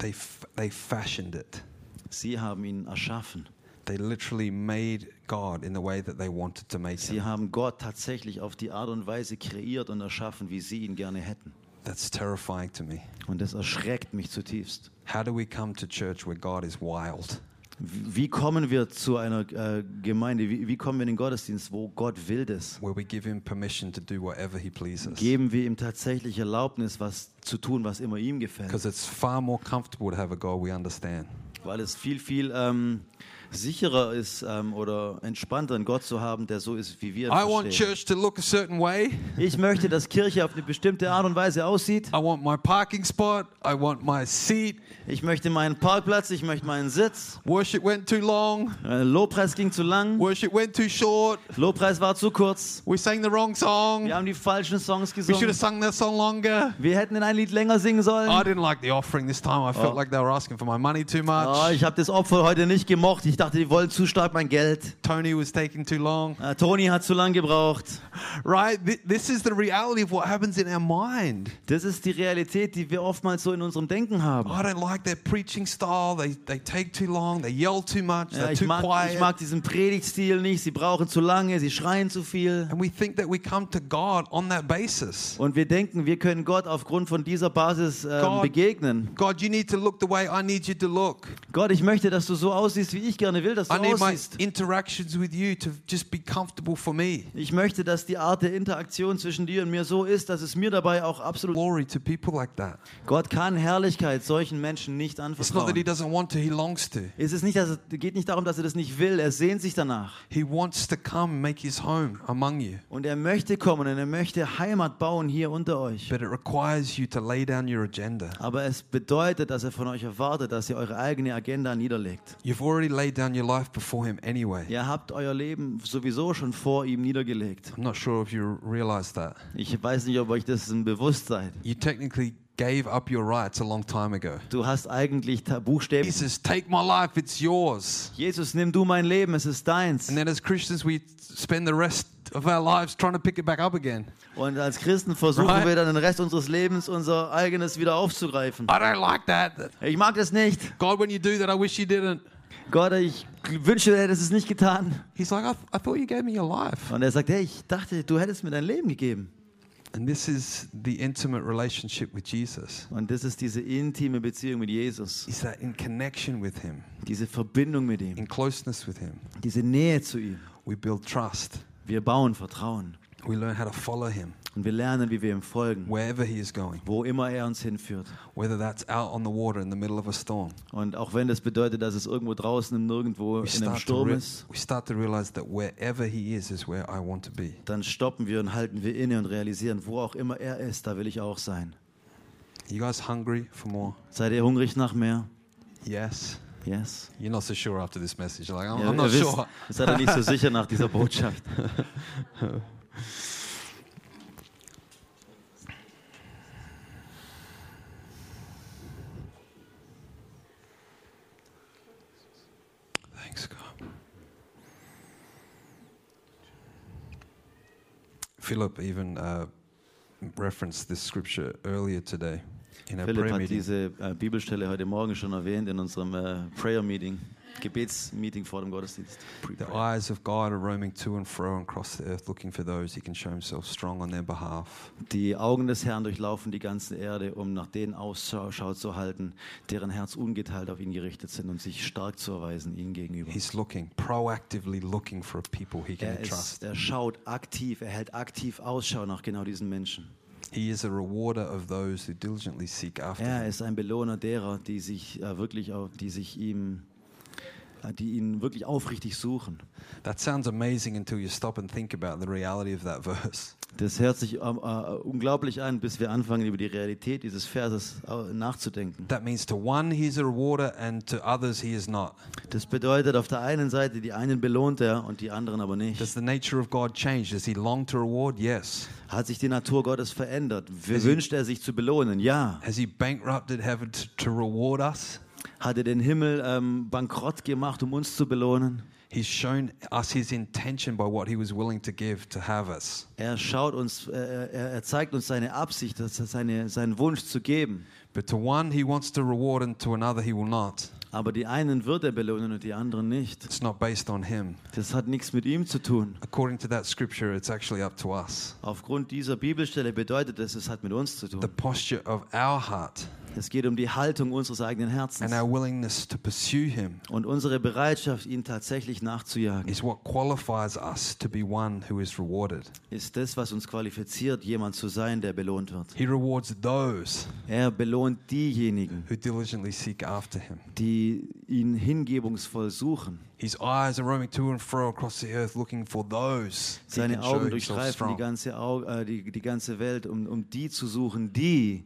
They, they fashioned it. Sie haben ihn erschaffen. They literally made God in the way that they wanted to make Sie haben Gott tatsächlich auf die Art und Weise kreiert und erschaffen, wie sie ihn gerne hätten. That's terrifying to me. Und das erschreckt mich zutiefst. How do we come to church where God is wild? Wie kommen wir zu einer äh, Gemeinde? Wie, wie kommen wir in den Gottesdienst, wo Gott wild ist? Where we give him permission to do whatever he pleases. Geben wir ihm tatsächlich Erlaubnis, was zu tun, was immer ihm gefällt? Because it's far more comfortable to have a God we understand. Weil es viel, viel ähm, sicherer ist ähm, oder entspannter, einen Gott zu haben, der so ist, wie wir I want verstehen. church to look a certain way. Ich möchte, dass Kirche auf eine bestimmte Art und Weise aussieht. I want my parking spot. I want my seat. Ich möchte meinen Parkplatz, ich möchte meinen Sitz. Worship went too long. Äh, Lobpreis ging zu lang. Worship went too short. Lobpreis war zu kurz. We sang the wrong song. Wir haben die falschen Songs We should have gesungen. sung that song longer. Wir hätten ein Lied länger singen sollen. I didn't like the offering this time. I felt Oh. like they were asking for my money too Oh, much. ich habe das Opfer heute nicht gemocht. Ich dachte, die wollen zu stark mein Geld. Tony was taking too long. Äh, Toni hat zu lang gebraucht. Right? Th- This is the reality of what happens in our mind. Das ist die Realität, die wir oftmals so in unserem Denken haben. I don't like their preaching style. They, they take too long. They yell too much. Ja, They're ich, too mag, ich quiet. mag diesen Predigtstil nicht. Sie brauchen zu lange, sie schreien zu viel. And we think that we come to God on that basis. Und wir denken, wir können Gott aufgrund von dieser Basis ähm, Gott- begegnen. God, you need to look the way I need you to look. Gott, ich möchte, dass du so aussiehst, wie ich gerne will, dass du I need my aussiehst. interactions with you to just be comfortable for me. Ich möchte, dass die Art der Interaktion zwischen dir und mir so ist, dass es mir dabei auch absolut. Glory to people like that. Gott kann Herrlichkeit solchen Menschen nicht It's not that he anvertrauen. doesn't want to, he longs to. Es ist nicht, dass es geht nicht darum, dass er das nicht will. Er sehnt sich danach. He wants to come and make his home among you. Und er möchte kommen und er möchte Heimat bauen hier unter euch. But it requires you to lay down your agenda. Aber es bedeutet, dass er von euch erwartet, dass ihr eure eigene Agenda niederlegt. You've already laid down your life before him anyway. Ihr habt euer Leben sowieso schon vor ihm niedergelegt. I'm not sure if you realize that. Ich weiß nicht, ob euch das bewusst seid. You technically gave up your rights a long time ago. Du hast eigentlich buchstäblich, Jesus, take my life, it's yours. Jesus, nimm du mein Leben, es ist deins. And then as Christians, we spend the rest of our lives trying to pick it back up again. Und als Christen versuchen Right. wir dann den Rest unseres Lebens unser eigenes wieder aufzugreifen. I don't like that. Ich mag das nicht. God, when you do that, I wish you didn't. Gott, ich wünsche, du hättest es nicht getan. He's like, I, I thought you gave me your life. Und er sagt, hey, ich dachte, du hättest mir dein Leben gegeben. And this is the intimate relationship with Jesus. Und das ist diese intime Beziehung mit Jesus. Is that in connection with him, Diese Verbindung mit ihm. in closeness with him, Diese Nähe zu ihm. we build trust. Wir bauen Vertrauen. We learn how to follow him Und wir lernen, wie wir ihm folgen. wherever he is going, Wo immer er uns hinführt. whether that's out on the water in the middle of a storm. Und auch wenn das bedeutet, dass es irgendwo draußen im Nirgendwo We in einem Sturm ist, we start to realize that wherever he is, is where I want to be. dann stoppen wir und halten wir inne und realisieren, wo auch immer er ist, da will ich auch sein. You guys hungry for more? Seid ihr hungrig nach mehr? Yes. Yes. You're not so sure after this message. Like, I'm, Ja, I'm not wisst, sure. seid ihr nicht so sicher nach dieser Botschaft. Thanks, God. Philip even uh, referenced this scripture earlier today in our Philipp prayer hat meeting. diese äh, Bibelstelle heute Morgen schon erwähnt in unserem äh, Prayer Meeting, Gebetsmeeting vor dem Gottesdienst. The eyes of God are roaming to and fro across the earth, looking for those he can show himself strong on their behalf. Die Augen des Herrn durchlaufen die ganze Erde, um nach denen Ausschau zu halten, deren Herz ungeteilt auf ihn gerichtet sind und sich stark zu erweisen ihnen gegenüber. He's looking, proactively looking for people he can Er, ist, trust. er schaut aktiv, er hält aktiv Ausschau nach genau diesen Menschen. He is a rewarder of those who diligently seek after Er ist ein Belohner derer, die sich äh, wirklich, auf, die sich ihm, die ihn wirklich aufrichtig suchen. That sounds amazing until you stop and think about the reality of that verse. Das hört sich ähm, äh, unglaublich an, bis wir anfangen, über die Realität dieses Verses äh, nachzudenken. That means to one, he is a rewarder, and to others, he is not. Das bedeutet auf der einen Seite, die einen belohnt er und die anderen aber nicht. Does the nature of God change? Does he long to reward? Yes. Hat sich die Natur Gottes verändert? Wünscht er sich zu belohnen? Ja. Has he bankrupted heaven to, to reward us? Hat er den Himmel ähm, bankrott gemacht, um uns zu belohnen? He's shown us his intention by what he was willing to give to have us. Er schaut uns, äh, er, er zeigt uns seine Absicht, das ist seine, seinen Wunsch zu geben. But to one, he wants to reward, and to another, he will not. Aber die einen wird er belohnen und die anderen nicht. It's not based on him. Das hat nichts mit ihm zu tun. According to that scripture, it's actually up to us. Aufgrund dieser Bibelstelle bedeutet es, es hat mit uns zu The tun. posture of our heart Es geht um die Haltung unseres eigenen Herzens. and our willingness to pursue him Und unsere Bereitschaft, ihn tatsächlich nachzujagen, is what qualifies us to be one who is rewarded. ist das, was uns qualifiziert, jemand zu sein, der belohnt wird. He rewards those Er belohnt diejenigen, who diligently seek after him. die ihn hingebungsvoll suchen. His eyes are roaming to and fro across the earth looking for those he Seine can show Augen himself durchstreifen die strong. ganze, Au äh, die, die ganze Welt, um, um die zu suchen, die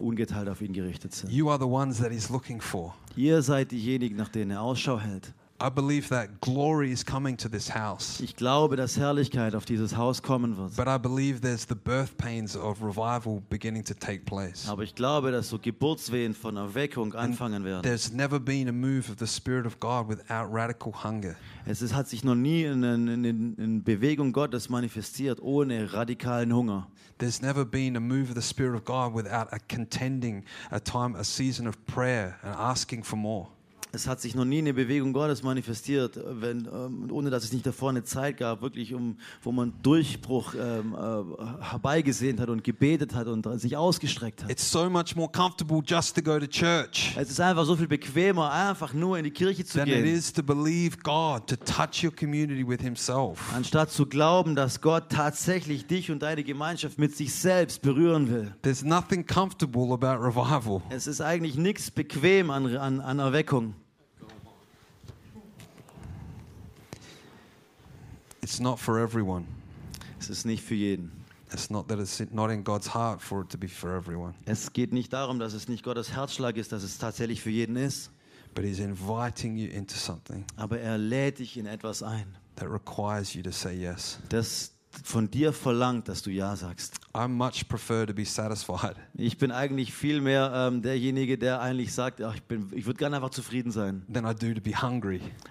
ungeteilt auf ihn gerichtet sind. You are the ones that he's looking for. Ihr seid diejenigen, nach denen er Ausschau hält. I believe that glory is coming to this house. Ich glaube, dass Herrlichkeit auf dieses Haus kommen wird. But I believe there's the birth pains of revival beginning to take place. Aber ich glaube, dass so Geburtswehen von Erweckung anfangen werden. There's never been a move of the Spirit of God without radical hunger. Es ist, hat sich noch nie eine, eine, eine Bewegung Gottes manifestiert ohne radikalen Hunger. There's never been a move of the Spirit of God without a contending, a time, a season of prayer and asking for more. Es hat sich noch nie eine Bewegung Gottes manifestiert, wenn, ähm, ohne dass es nicht davor eine Zeit gab, wirklich um, wo man Durchbruch ähm, äh, herbeigesehnt hat und gebetet hat und sich ausgestreckt hat. It's so much more comfortable just to go to church Es ist einfach so viel bequemer, einfach nur in die Kirche zu than it gehen, is to believe God to touch your community with Himself. anstatt zu glauben, dass Gott tatsächlich dich und deine Gemeinschaft mit sich selbst berühren will. There's nothing comfortable about revival. Es ist eigentlich nichts bequem an, an, an Erweckung. It's not for everyone. Es ist nicht für jeden. It's not that it's not in God's heart for it to be for everyone. Es geht nicht darum, dass es nicht Gottes Herzschlag ist, dass es tatsächlich für jeden ist, But He's inviting you into something aber er lädt dich in etwas ein, that requires you to say yes. das von dir verlangt, dass du Ja sagst. I much prefer to be satisfied. Ich bin eigentlich viel mehr ähm, derjenige, der eigentlich sagt, ach, ich, bin- ich würde gerne einfach zufrieden sein,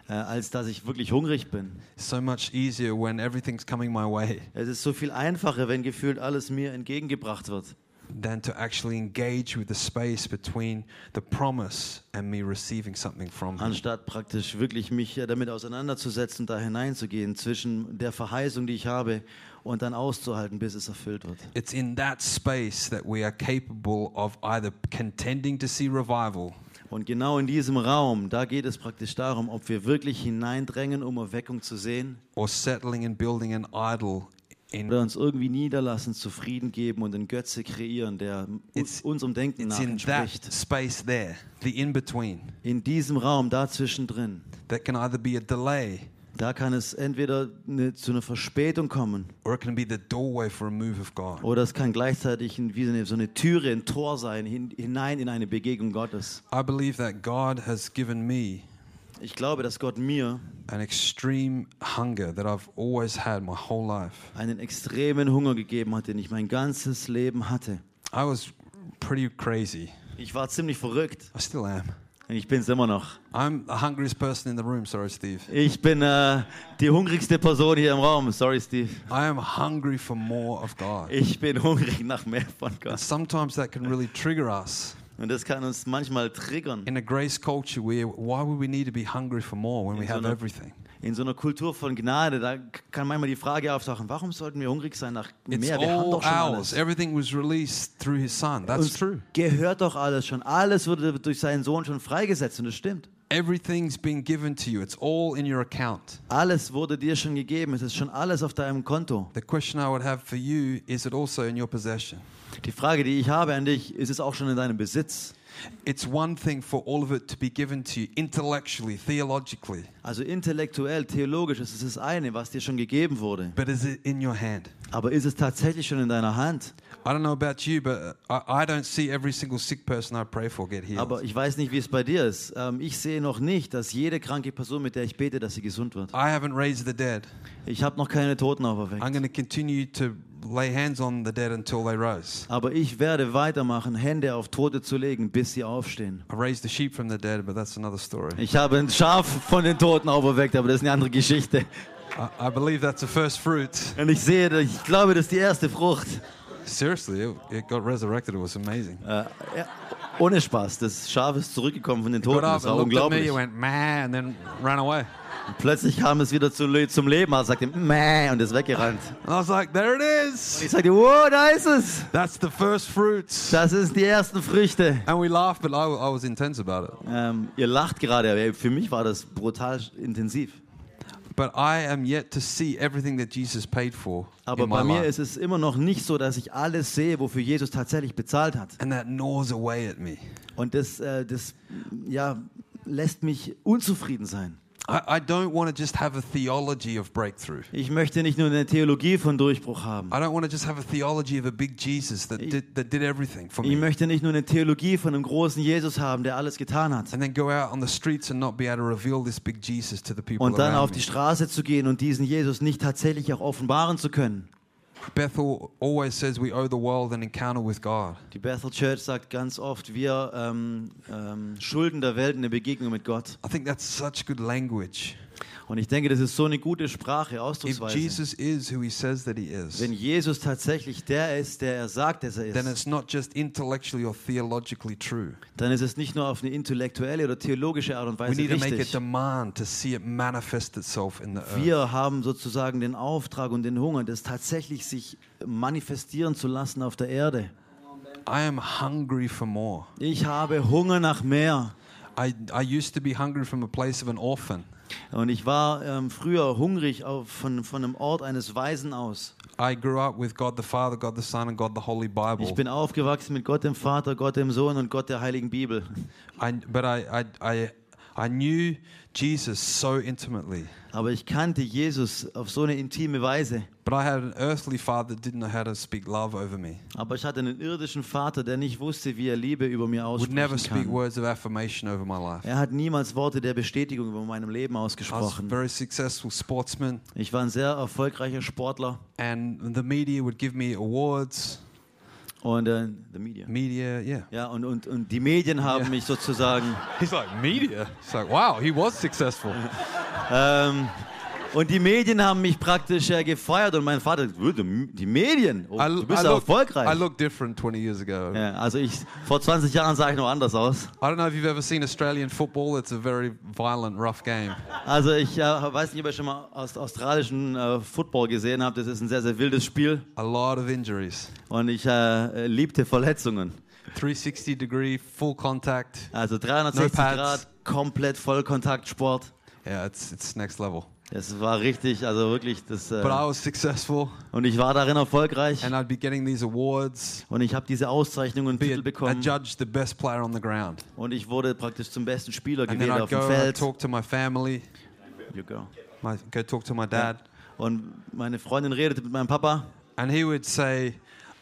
äh, als dass ich wirklich hungrig bin. So much easier when everything's coming my way. Es ist so viel einfacher, wenn gefühlt alles mir entgegengebracht wird, than to actually engage with the space between the promise and me receiving something from Him. anstatt praktisch wirklich mich äh, damit auseinanderzusetzen, da hineinzugehen zwischen der Verheißung, die ich habe, und dann auszuhalten, bis es erfüllt wird. It's in that space that we are capable of either contending to see revival Und genau in diesem Raum, da geht es praktisch darum, ob wir wirklich hineindrängen, um Erweckung zu sehen, or settling and building an idol oder uns irgendwie niederlassen, zufrieden geben und einen Götze kreieren, der It's- unserem Denken nach entspricht. space there, the in between, In diesem Raum, da zwischendrin, that can either be a delay da kann es entweder eine, zu einer Verspätung kommen or it can be the doorway for a move of God. oder es kann gleichzeitig ein- wie so eine, so eine Türe, ein Tor sein, hin, hinein in eine Begegnung Gottes. I believe that God has given me Ich glaube, dass Gott mir an extreme hunger that I've always had my whole life. einen extremen Hunger gegeben hat, den ich mein ganzes Leben hatte. I was pretty crazy. Ich war ziemlich verrückt I still am. und ich bin es immer noch. I'm the hungriest person in the room. Sorry, Steve. Ich bin äh, die hungrigste Person hier im Raum. Sorry, Steve. I am hungry for more of God. Ich bin hungrig nach mehr von And Gott. sometimes that can really trigger us. Und das kann uns manchmal triggern. In a grace culture, where why would we need to be hungry for more when we In so have einer- everything? In so einer Kultur von Gnade, da kann manchmal die Frage auftauchen, warum sollten wir hungrig sein nach It's mehr? Wir haben doch schon ours. alles. Everything was released through His Son. That's Uns true. gehört doch alles schon. Alles wurde durch seinen Sohn schon freigesetzt und das stimmt. Everything's been given to you. It's all in your account. Alles wurde dir schon gegeben. Es ist schon alles auf deinem Konto. The question I would have for you is it also in your possession? Die Frage, die ich habe an dich, ist es auch schon in deinem Besitz? It's one thing for all of it to be given to you intellectually, theologically, Also intellektuell, theologisch ist es das eine, was dir schon gegeben wurde. but is it in your hand? Aber ist es tatsächlich schon in deiner Hand? I don't know about you, but I, I don't see every single sick person I pray for get healed. Aber ich weiß nicht, wie es bei dir ist. Ähm, ich sehe noch nicht, dass jede kranke Person, mit der ich bete, dass sie gesund wird. I haven't raised the dead. Ich habe noch keine Toten I'm auferweckt. going to continue to lay hands on the dead until they rose. Aber ich werde weitermachen, Hände auf Tote zu legen, bis sie aufstehen. I raised the sheep from the dead, but that's another story. Ich habe ein Schaf von den Toten auferweckt, aber das ist eine andere Geschichte. I, I believe that's the first fruit. Und ich sehe, ich glaube, das ist die erste Frucht. Seriously, it, it got resurrected. It was amazing. Ja, ohne Spaß, das Schaf ist zurückgekommen von den Toten. Das war me, unglaublich. it went and then ran away. Und plötzlich kam es wieder zu, zum Leben, also sagte Mäh und ist weggerannt. And I was like, there it Und is. ich sagte, wow, da ist es. That's the first fruits. Das sind die ersten Früchte. And we laughed, but I, I was intense about it. Ähm, ihr lacht gerade, aber für mich war das brutal intensiv. But I am yet to see everything that Jesus paid for Aber in my bei mir life. ist es immer noch nicht so, dass ich alles sehe, wofür Jesus tatsächlich bezahlt hat. and that gnaws away at me. Und das, äh, das ja, lässt mich unzufrieden sein. I, don't want to just have a theology of breakthrough. Ich möchte nicht nur eine Theologie von Durchbruch haben. I don't want to just have a theology of a big Jesus that did, that did everything for Ich me. möchte nicht nur eine Theologie von einem großen Jesus haben, der alles getan hat. And then go out on the streets and not be able to reveal this big Jesus to the people Und dann auf die. Straße zu gehen und diesen Jesus nicht tatsächlich auch offenbaren zu können. Bethel always says we owe the world an encounter with God. Die Bethel Church sagt ganz oft, wir ähm, ähm, schulden der Welt eine Begegnung mit Gott. I think that's such good language. Und ich denke, das ist so eine gute Sprache, If Ausdrucksweise. Jesus is who he says that he is, Wenn Jesus tatsächlich der ist, der er sagt, dass er then ist, it's not just intellectually or theologically true. dann ist es nicht nur auf eine intellektuelle oder theologische Art und We Weise need to make a richtig. demand to see it manifest itself in the earth. Wir haben sozusagen den Auftrag und den Hunger, das tatsächlich sich manifestieren zu lassen auf der Erde. I am hungry for more. Ich habe Hunger nach mehr. I, I used to be hungry from a place of an orphan. Und ich war ähm, früher hungrig auf, von, von einem Ort eines Waisen aus. I grew up with God the Father, God the Son, and God the Holy Ich Bible. bin aufgewachsen mit Gott dem Vater, Gott dem Sohn und Gott der Heiligen Bibel. I, but I, I, I, I knew Jesus so intimately. Aber ich kannte Jesus auf so eine intime Weise. But I had an earthly father that didn't know how to speak love over me. Aber ich hatte einen irdischen Vater, der nicht wusste, wie er Liebe über mir Would never aussprechen speak kann. words of affirmation over my life. Er hat niemals Worte der Bestätigung über meinem Leben I was a ausgesprochen. very successful sportsman, Ich war ein sehr erfolgreicher Sportler and the media would give me awards. Und äh, the media. Media, yeah. Ja, und, und, und die Medien haben Ja. mich sozusagen He's like, media? It's like, wow, he was successful. ähm, und die Medien haben mich praktisch äh, gefeiert und mein Vater, "Äh, die Medien, oh, du bist ja look, erfolgreich. I look different 20 years ago. Ja, also ich vor 20 Jahren sah ich noch anders aus. I don't know if you've ever seen Australian football. It's a very violent, rough game. Also ich äh, weiß nicht, ob ihr schon mal aus australischen äh, Football gesehen habt. Das ist ein sehr, sehr wildes Spiel A lot of injuries. und ich äh, liebte Verletzungen. 360 degree, full contact. Also 360 No. Grad, komplett Vollkontaktsport. Yeah, it's, it's next level. Das war richtig, also wirklich das. But I Äh, was successful, und ich war darin erfolgreich and I'd be getting these awards. und ich habe diese Auszeichnungen und Titel bekommen adjudged the best player on the ground. und ich wurde praktisch zum besten Spieler And then gewählt I'd auf dem go and Feld. talk to my family, You go. my, go talk to my dad, Und meine Freundin redete mit meinem Papa and he would say,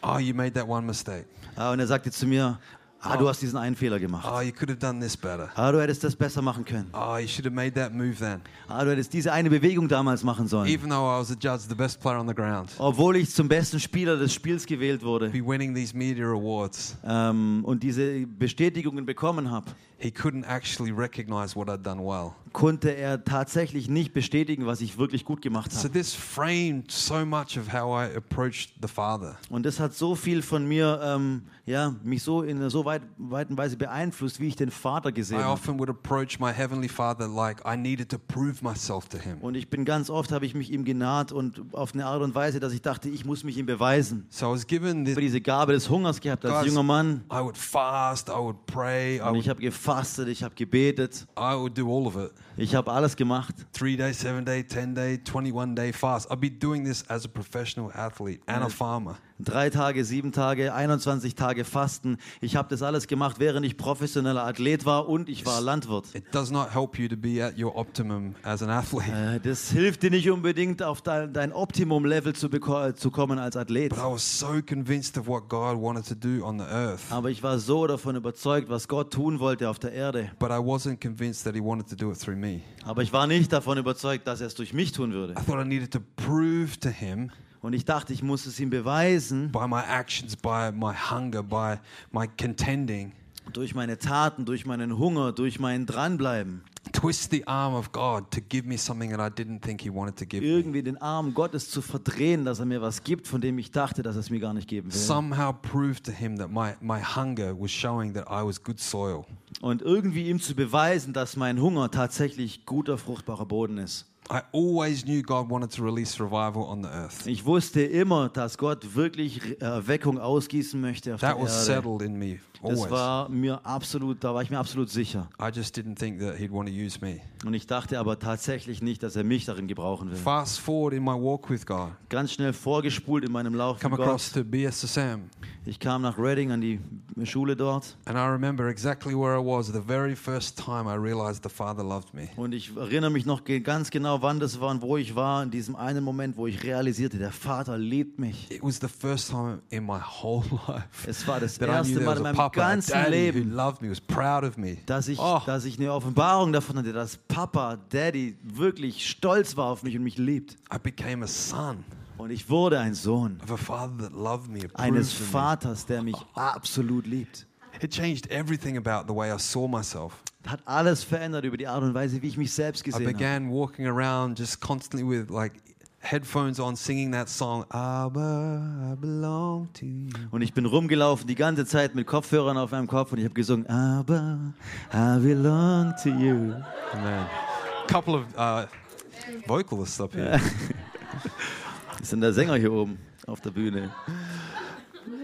Oh, you made that one mistake. äh, und er sagte zu mir, ah, du hast diesen einen Fehler gemacht. Oh, you could have done this better. Ah, du hättest das besser machen können. Oh, you should have made that move then. Ah, du hättest diese eine Bewegung damals machen sollen. Even though I was adjudged the best player on the ground, Obwohl ich zum besten Spieler des Spiels gewählt wurde be winning these media awards, ähm, und diese Bestätigungen bekommen habe, he couldn't actually recognize what I'd done well. konnte er tatsächlich nicht bestätigen, was ich wirklich gut gemacht So habe. this framed so much of how I approached the Father. Und das hat so viel von mir, ähm, ja, mich so in einer so weit, weiten Weise beeinflusst, wie ich den Vater gesehen I habe. often would approach my heavenly Father like I needed to prove myself to him. Und ich bin ganz oft, habe ich mich ihm genaht und auf eine Art und Weise, dass ich dachte, ich muss mich ihm beweisen. So I was given Ich this. diese Gabe des Hungers gehabt als junger Mann. I would fast, I would pray, I Und would, ich habe gefastet, ich habe gebetet, I would do all of it. ich habe alles gemacht. Three day, seven day, 10 day, 21 day fast. I'd be doing this as a professional athlete and a farmer. Drei Tage, sieben Tage, 21 Tage Fasten. Ich habe das alles gemacht, während ich professioneller Athlet war und ich war Landwirt. It does not help you to be at your optimum as an athlete. Äh, Das hilft dir nicht unbedingt, auf dein, Optimum-Level zu, beko- zu kommen als Athlet. But I was so convinced of what God wanted to do on the earth. Aber ich war so davon überzeugt, was Gott tun wollte auf der Erde. But I wasn't convinced that He wanted to do it through me. Aber ich war nicht davon überzeugt, dass er es durch mich tun würde. I thought I needed to prove to Him Und ich dachte, ich muss es ihm beweisen, by my actions, by my hunger, by my contending, durch meine Taten, durch meinen Hunger, durch mein Dranbleiben, twist the arm of God to give me something that I didn't think He wanted to give me. irgendwie den Arm Gottes zu verdrehen, dass er mir was gibt, von dem ich dachte, dass er es mir gar nicht geben will. Somehow prove to Him that my, my hunger was showing that I was good soil. Und irgendwie ihm zu beweisen, dass mein Hunger tatsächlich guter, fruchtbarer Boden ist. I always knew God wanted to release revival on the earth. Ich wusste immer, dass Gott wirklich Erweckung ausgießen möchte auf That der Erde. Das always. war mir absolut, da war ich mir absolut sicher. I just didn't think that He'd want to use me. Und ich dachte aber tatsächlich nicht, dass er mich darin gebrauchen will. Fast forward in my walk with God, Ganz schnell vorgespult in meinem Lauf come mit across Gott. to BSSM, Ich kam nach Reading an die Schule dort and I remember exactly where I was the very first time I realized the Father loved me. und ich erinnere mich noch ganz genau, wann das war und wo ich war, in diesem einen Moment, wo ich realisierte, der Vater liebt mich. It was the first time in my whole life Es war das erste Mal in meinem Papa, ganzen Daddy who Leben, loved me, was proud of me. dass ich, Oh. dass ich eine Offenbarung davon hatte, dass Papa, Daddy wirklich stolz war auf mich und mich liebt. I became a son Und ich wurde ein Sohn of a father that loved me, eines approved of me. Vaters, der mich absolut liebt. It changed everything about the way I saw myself. hat alles verändert über die Art und Weise, wie ich mich selbst I gesehen habe. began walking around just constantly with like headphones on, singing that song, Abba, I belong to you. Und ich bin rumgelaufen die ganze Zeit mit Kopfhörern auf meinem Kopf und ich habe gesungen, aber I belong to you. Man, couple of uh, vocalists up here. Das sind der Sänger hier oben auf der Bühne.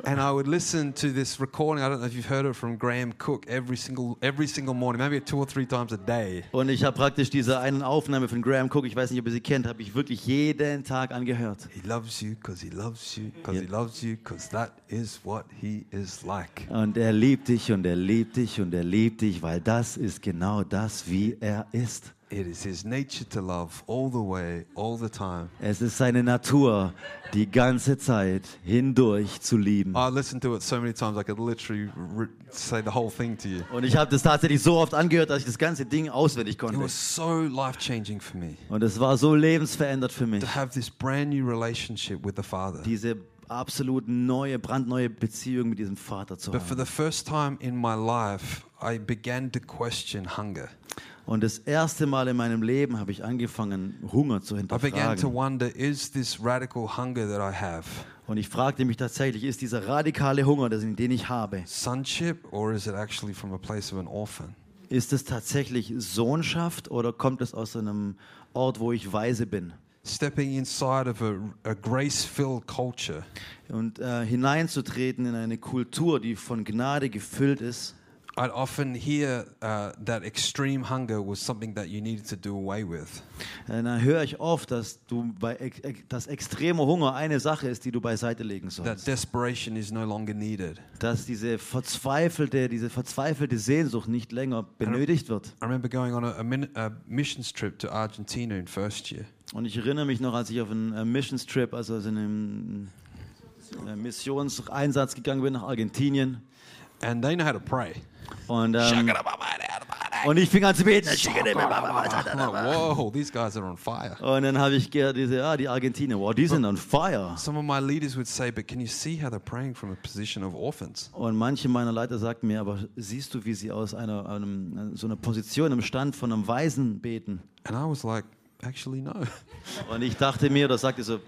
And I would listen to this recording. I don't know if you've heard it from Graham Cook every single every single morning, maybe two or three times a day. Und ich habe praktisch diese eine Aufnahme von Graham Cook, ich weiß nicht, ob ihr sie kennt, habe ich wirklich jeden Tag angehört. He loves you because he loves you because he loves you because that is what he is like. Und er liebt dich und er liebt dich und er liebt dich, weil das ist genau das, wie er ist. It is his nature to love all the way, all the time. Es ist seine Natur, die ganze Zeit hindurch zu lieben. I listened to it so many times I could literally say the whole thing to you. Und ich habe das tatsächlich so oft angehört, dass ich das ganze Ding auswendig It konnte. was so life changing for me Und es war so lebensverändert für mich. to have this brand new relationship with the Father. Diese absolut neue, brandneue Beziehung mit diesem Vater zu But for haben. the first time in my life, I began to question hunger. Und das erste Mal in meinem Leben habe ich angefangen, Hunger zu I began to hinterfragen. wonder is this radical hunger that I have Und ich fragte mich tatsächlich, ist dieser radikale Hunger, den ich habe, sonship or is it actually from a place of an orphan? ist es tatsächlich Sohnschaft oder kommt es aus einem Ort, wo ich weise bin? Stepping inside of a, a grace filled culture, Und äh, hineinzutreten in eine Kultur, die von Gnade gefüllt ist, I'd often hear uh, that extreme hunger was something that you needed to do away with. äh, dann höre ich oft, dass du bei ex ex- dass extremer Hunger eine Sache ist, die du beiseite legen That sollst. desperation is no longer needed. Dass diese verzweifelte, diese verzweifelte Sehnsucht nicht länger benötigt wird. I remember going on a, a, a missions trip to Argentina in first year. Und ich erinnere mich noch, als ich auf einen äh, Missions Trip, also in einem äh, Missionseinsatz gegangen bin nach Argentinien. And they know how to pray. Und, ähm, und ich fing an zu beten. Whoa, these guys are on fire. Und dann habe ich gehört, diese, ah, die Argentinier, wow, die sind on fire. Some of my leaders would say, but can you see how they're praying from a position of orphans? Und manche meiner Leiter sagten mir, aber siehst du, wie sie aus einer, einem, so einer Position im Stand von einem Weisen beten? And I was like, actually, no. Und ich dachte mir, das sagte so,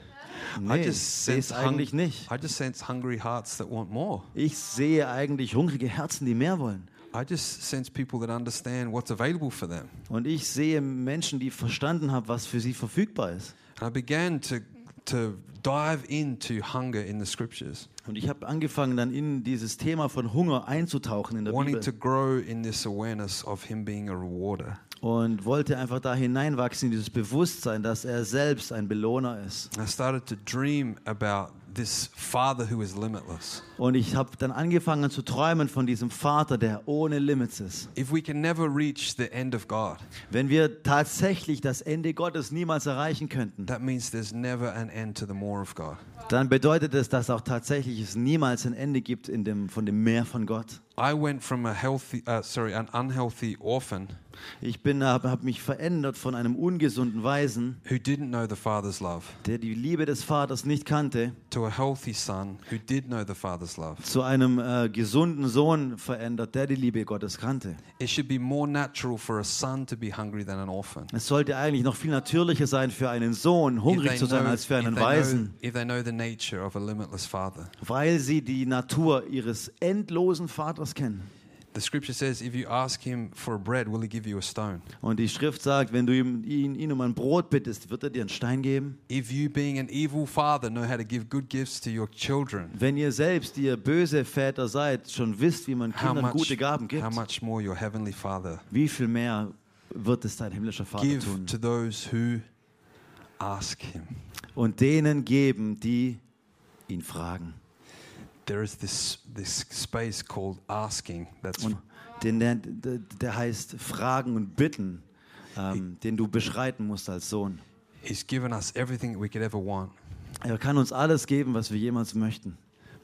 I nee, just sehe es sense eigentlich nicht. I just sense hungry hearts that want more. Ich sehe eigentlich hungrige Herzen, die mehr wollen. I just sense people that understand what's available for them. Und ich sehe Menschen, die verstanden haben, was für sie verfügbar ist. And I began to, to dive into hunger in the scriptures, Und ich habe angefangen, dann in dieses Thema von Hunger einzutauchen in der wanting to Bibel. grow in this awareness of Him being a rewarder. Und wollte einfach da hineinwachsen in dieses Bewusstsein, dass er selbst ein Belohner ist. I started to dream about this Father who is limitless. Und ich habe dann angefangen zu träumen von diesem Vater, der ohne Limits ist. If we can never reach the end of God, Wenn wir tatsächlich das Ende Gottes niemals erreichen könnten, that means there's never an end to the more of God. dann bedeutet es, dass auch tatsächlich es niemals ein Ende gibt in dem, von dem Meer von Gott. I went from a healthy, uh, sorry, an unhealthy orphan Ich bin, habe hab mich verändert von einem ungesunden Weisen, who didn't know the Father's love der die Liebe des Vaters nicht kannte, to a healthy son who did know the Father's love. zu einem äh, gesunden Sohn verändert, der die Liebe Gottes kannte. It should be more natural for a son to be hungry than an orphan. Es sollte eigentlich noch viel natürlicher sein für einen Sohn, hungrig zu sein, know- als für if einen they know- if they know the nature of a limitless father. weil sie die Natur ihres endlosen Vaters kennen. The scripture says, if you ask him for bread, will he give you a stone? Und die Schrift sagt, wenn du ihm, ihn, ihn um ein Brot bittest, wird er dir einen Stein geben. If you, being an evil father, know how to give good gifts to your children, Wenn ihr selbst, die ihr böse Väter seid, schon wisst, wie man how Kindern much, gute Gaben gibt, how much more your heavenly father wie viel mehr wird es dein himmlischer Vater give tun? to those who ask him? Und denen geben, die ihn fragen. There is this, this space called asking that's Und den, der, der, heißt Fragen und Bitten, ähm, den du beschreiten musst als Sohn. He's given us everything we could ever want. Er kann uns alles geben, was wir jemals möchten.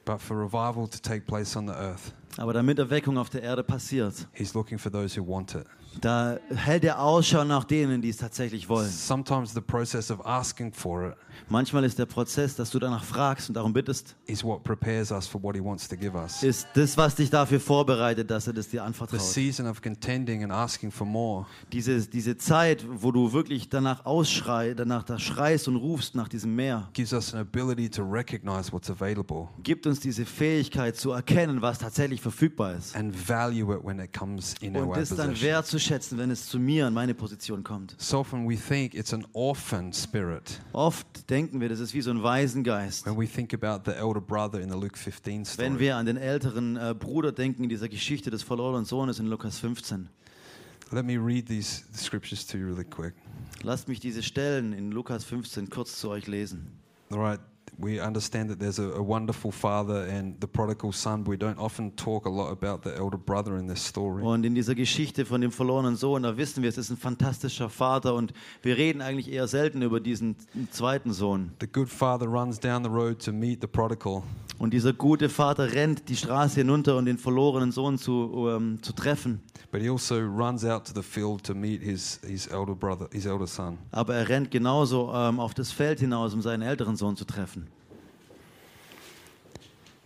But for revival to take place on the earth, Aber damit Erweckung auf der Erde passiert, he's looking for those who want it. Da hält er Ausschau nach denen, die es tatsächlich wollen. Sometimes the process of asking for it Manchmal ist der Prozess, dass du danach fragst und darum bittest, is what prepares us for what He wants to give us. ist das, was dich dafür vorbereitet, dass er das dir The anvertraut. season of contending and asking for more Diese, diese Zeit, wo du wirklich danach ausschrei, danach da schreist und rufst nach diesem Meer, gives us an ability to recognize what's available gibt uns diese Fähigkeit zu erkennen, was tatsächlich verfügbar ist. and value it when it comes in Und our das dann possession. wertzuschätzen, wenn es zu mir an meine Position kommt. So often we think it's an orphan spirit Oft denken wir, das ist wie so ein Waisengeist. when we think about the elder brother in the Luke 15 story. Wenn wir an den älteren äh, Bruder denken in dieser Geschichte des verlorenen Sohnes in Lukas 15. Let me read these scriptures to you really quick. Lasst mich diese Stellen in Lukas 15 kurz zu euch lesen. All right, we understand that there's a, a wonderful father and the prodigal son, we don't often talk a lot about the elder brother in this story. Und in dieser Geschichte von dem verlorenen Sohn, da wissen wir, es ist ein fantastischer Vater und wir reden eigentlich eher selten über diesen zweiten Sohn. The good father runs down the road to meet the prodigal. Und dieser gute Vater rennt die Straße hinunter, um den verlorenen Sohn zu, ähm, zu treffen. But he also runs out to the field to meet his, his elder brother, his elder son. Aber er rennt genauso ähm, auf das Feld hinaus, um seinen älteren Sohn zu treffen.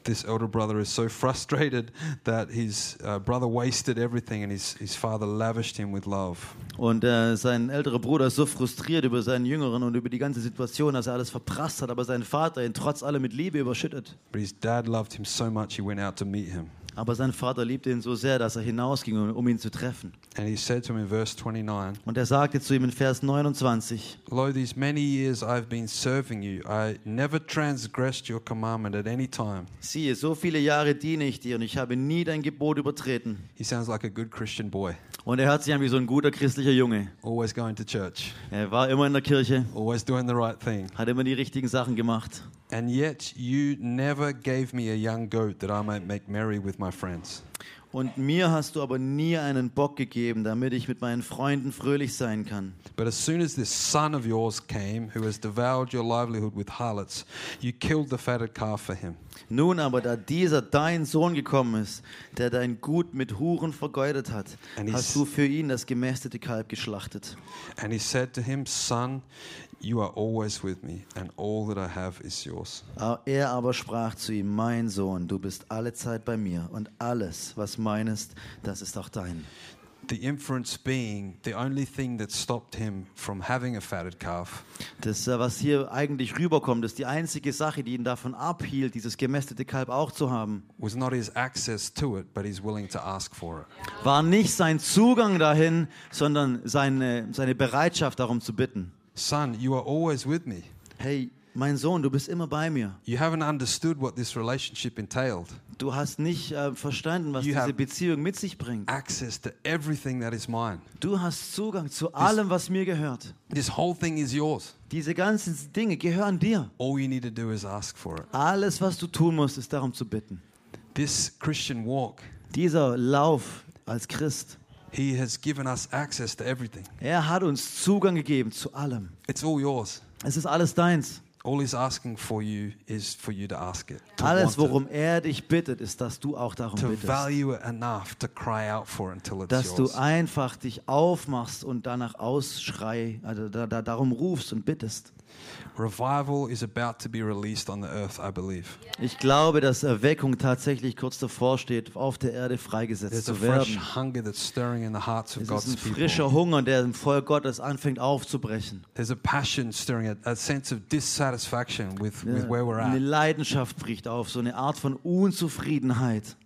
This elder brother is so frustrated that his uh, brother wasted everything and his, his father lavished him with love. Und äh, sein älterer Bruder ist so frustriert über seinen Jüngeren und über die ganze Situation, dass er alles verprasst hat, aber sein Vater ihn trotz allem mit Liebe überschüttet. But his dad loved him so much he went out to meet him. Aber sein Vater liebte ihn so sehr, dass er hinausging, um, ihn zu treffen. And he said to him in verse 29, Und er sagte zu ihm in Vers 29, Lo, these many years I've been serving you, I never transgressed your commandment at any time. siehe, so viele Jahre diene ich dir und ich habe nie dein Gebot übertreten. He sounds like a good Christian boy, Und er hört sich an wie so ein guter christlicher Junge. always going to church, Er war immer in der Kirche, always doing the right thing. hat immer die richtigen Sachen gemacht. And yet you never gave me a young goat that I might make merry with my friends. Und mir hast du aber nie einen Bock gegeben, damit ich mit meinen Freunden fröhlich sein kann. But as soon as this son of yours came, who has devoured your livelihood with harlots, you killed the fatted calf for him. Nun aber, da dieser dein Sohn gekommen ist, der dein Gut mit Huren vergeudet hat, hast du für ihn das gemästete Kalb geschlachtet. And he said to him, Son, you are always with me, and all that I have is yours. Er aber sprach zu ihm, mein Sohn, du bist alle Zeit bei mir und alles, was mein ist, das ist auch dein. The inference being the only thing that stopped him from having a fatted calf Das, äh, was hier eigentlich rüberkommt, ist die einzige Sache, die ihn davon abhielt, dieses gemästete Kalb auch zu haben, was not his access to it, but he's willing to ask for it. war nicht sein Zugang dahin, sondern seine, seine Bereitschaft darum zu bitten. Son, you are always with me. Hey, mein Sohn, du bist immer bei mir. You haven't understood what this relationship entailed. Du hast nicht äh, verstanden, was You diese Beziehung mit sich bringt. Access to everything that is mine. Du hast Zugang zu allem, was mir gehört. This whole thing is yours. Diese ganzen Dinge gehören dir. All you need to do is ask for it. Alles, was du tun musst, ist darum zu bitten. This Christian walk, Dieser Lauf als Christ, he has given us access to everything. er hat uns Zugang gegeben zu allem. It's all yours. Es ist alles deins. All he's asking for you is for you to ask it. To Alles, worum er dich bittet, ist, dass du auch darum to bittest. value it enough to cry out for until it's Dass du yours. einfach dich aufmachst und danach ausschrei, also da, da, darum rufst und bittest. Revival is about to be released on the earth, I believe. Ich glaube, dass Erweckung tatsächlich kurz davor steht, auf der Erde freigesetzt There's a zu fresh werden. hunger that's stirring in the hearts of Es God's ist ein frischer Hunger, der im Volk Gottes anfängt aufzubrechen. There's a passion stirring, a, a sense of dissatisfaction with, with Ja, where we're Eine at. Leidenschaft bricht auf, so eine Art von Unzufriedenheit.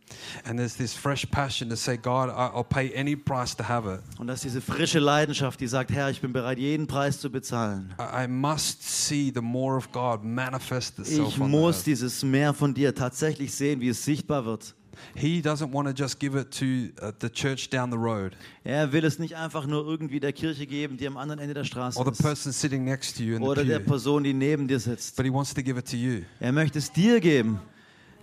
And there's this fresh passion to say, God, I'll pay any price to have it. Und dass diese frische Leidenschaft, die sagt, Herr, ich bin bereit, jeden Preis zu bezahlen. I, must see the more of God manifest itself Ich on the muss earth. dieses Meer von dir tatsächlich sehen, wie es sichtbar wird. He doesn't want to just give it to uh, the church down the road Er will es nicht einfach nur irgendwie der Kirche geben, die am anderen Ende der Straße or the ist. person sitting next to you in the Oder der pew, Person, die neben dir sitzt. but he wants to give it to you. Er möchte es dir geben,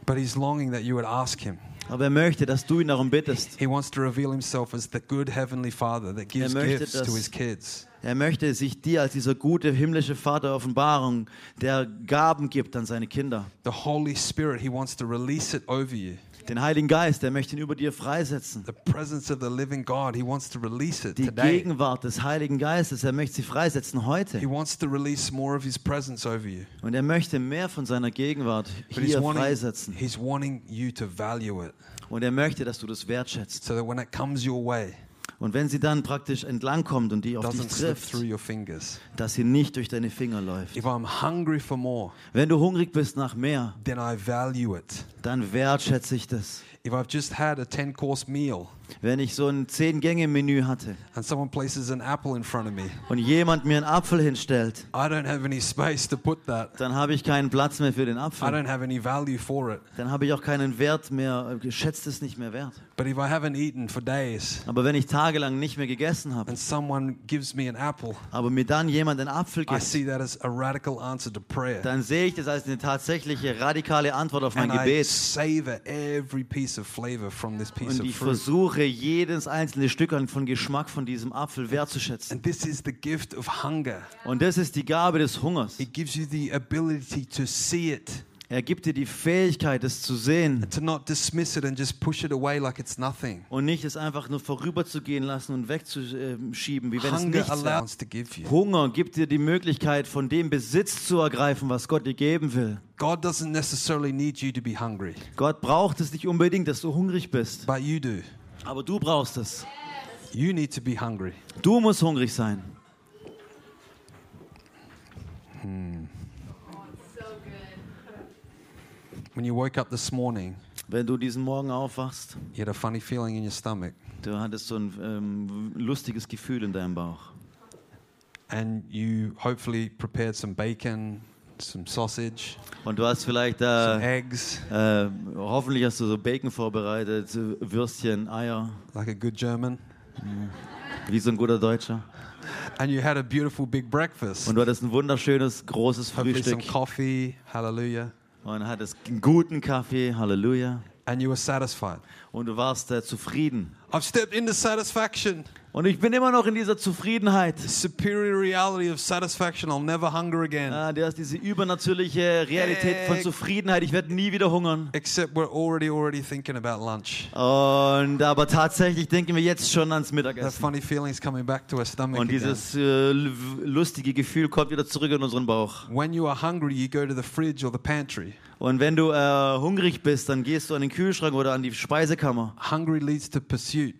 But he's longing that you would ask him. Aber er möchte, dass du ihn darum bittest. He wants to reveal himself as the good heavenly father that gives möchte, gifts to dass- his kids. Er möchte sich dir als dieser gute himmlische Vater Offenbarung, der Gaben gibt an seine Kinder. The Holy Spirit, He wants to release it over you. Den Heiligen Geist, der möchte ihn über dir freisetzen. The presence of the living God, He wants to release it Die today. Gegenwart des Heiligen Geistes, er möchte sie freisetzen heute. He wants to release more of His presence over you. Und er möchte mehr von seiner Gegenwart But he's hier wanting, freisetzen. he's wanting you to value it Und er möchte, dass du das wertschätzt. so that when it comes your way, Und wenn sie dann praktisch entlangkommt und die auf dich trifft, dass sie nicht durch deine Finger läuft. If I'm hungry for more, Wenn du hungrig bist nach mehr, dann wertschätze ich das. If I've just had a 10 course meal Wenn ich so ein Zehn-Gänge-Menü hatte and someone places an apple in front of me, und jemand mir einen Apfel hinstellt, I don't have any space to put that. dann habe ich keinen Platz mehr für den I Apfel. don't have any value for it. Dann habe ich auch keinen Wert mehr, geschätzt es nicht mehr wert. But if I haven't eaten for days Aber wenn ich tagelang nicht mehr gegessen habe, and someone gives me an apple, aber mir dann jemand einen Apfel I gibt, see that as a radical answer to prayer. dann sehe ich das als eine tatsächliche radikale Antwort auf mein And I Gebet. Savor every piece of flavor from this piece Und ich versuche, jedes einzelne Stück von Geschmack von diesem Apfel wertzuschätzen. And this is the gift of hunger. Und das ist die Gabe des Hungers. It gives you the ability to see it, Er gibt dir die Fähigkeit, es zu sehen to not dismiss it and just push it away like it's nothing. und nicht es einfach nur vorüberzugehen lassen und wegzuschieben, wie wenn es Hunger nichts wäre. Hunger gibt dir die Möglichkeit, von dem Besitz zu ergreifen, was Gott dir geben will. God doesn't necessarily need you to be hungry, Gott braucht es nicht unbedingt, dass du hungrig bist, but you do. aber du brauchst es. You need to be hungry. Du musst hungrig sein. When you woke up this morning, Wenn du diesen Morgen aufwachst, you had a funny feeling in your stomach, du hattest so ein ähm, lustiges Gefühl in deinem Bauch. and you hopefully prepared some bacon, some sausage, Und du hast vielleicht, some äh, eggs, äh, hoffentlich hast du so Bacon vorbereitet, Würstchen, Eier, like a good German, wie so ein guter Deutscher. and you had a beautiful big breakfast. Und du hattest ein wunderschönes, großes Hopefully some Frühstück. coffee, hallelujah, Und hattest einen guten Kaffee, Halleluja. and you were satisfied. Und du warst äh, zufrieden. I've stepped into satisfaction. Und ich bin immer noch in dieser Zufriedenheit. Superior reality of satisfaction. I'll never hunger again. Ah, der ist diese übernatürliche Realität von. Zufriedenheit. Ich werde nie wieder hungern. Except we're already already thinking about lunch. Und aber tatsächlich denken wir jetzt schon ans That Mittagessen. funny feeling's coming back to our stomach Und dieses äh, lustige Gefühl kommt wieder zurück in unseren Bauch. When you are hungry, you go to the fridge or the pantry. Und wenn du äh, hungrig bist, dann gehst du an den Kühlschrank oder an die Speisekammer. Hungry leads to pursuit.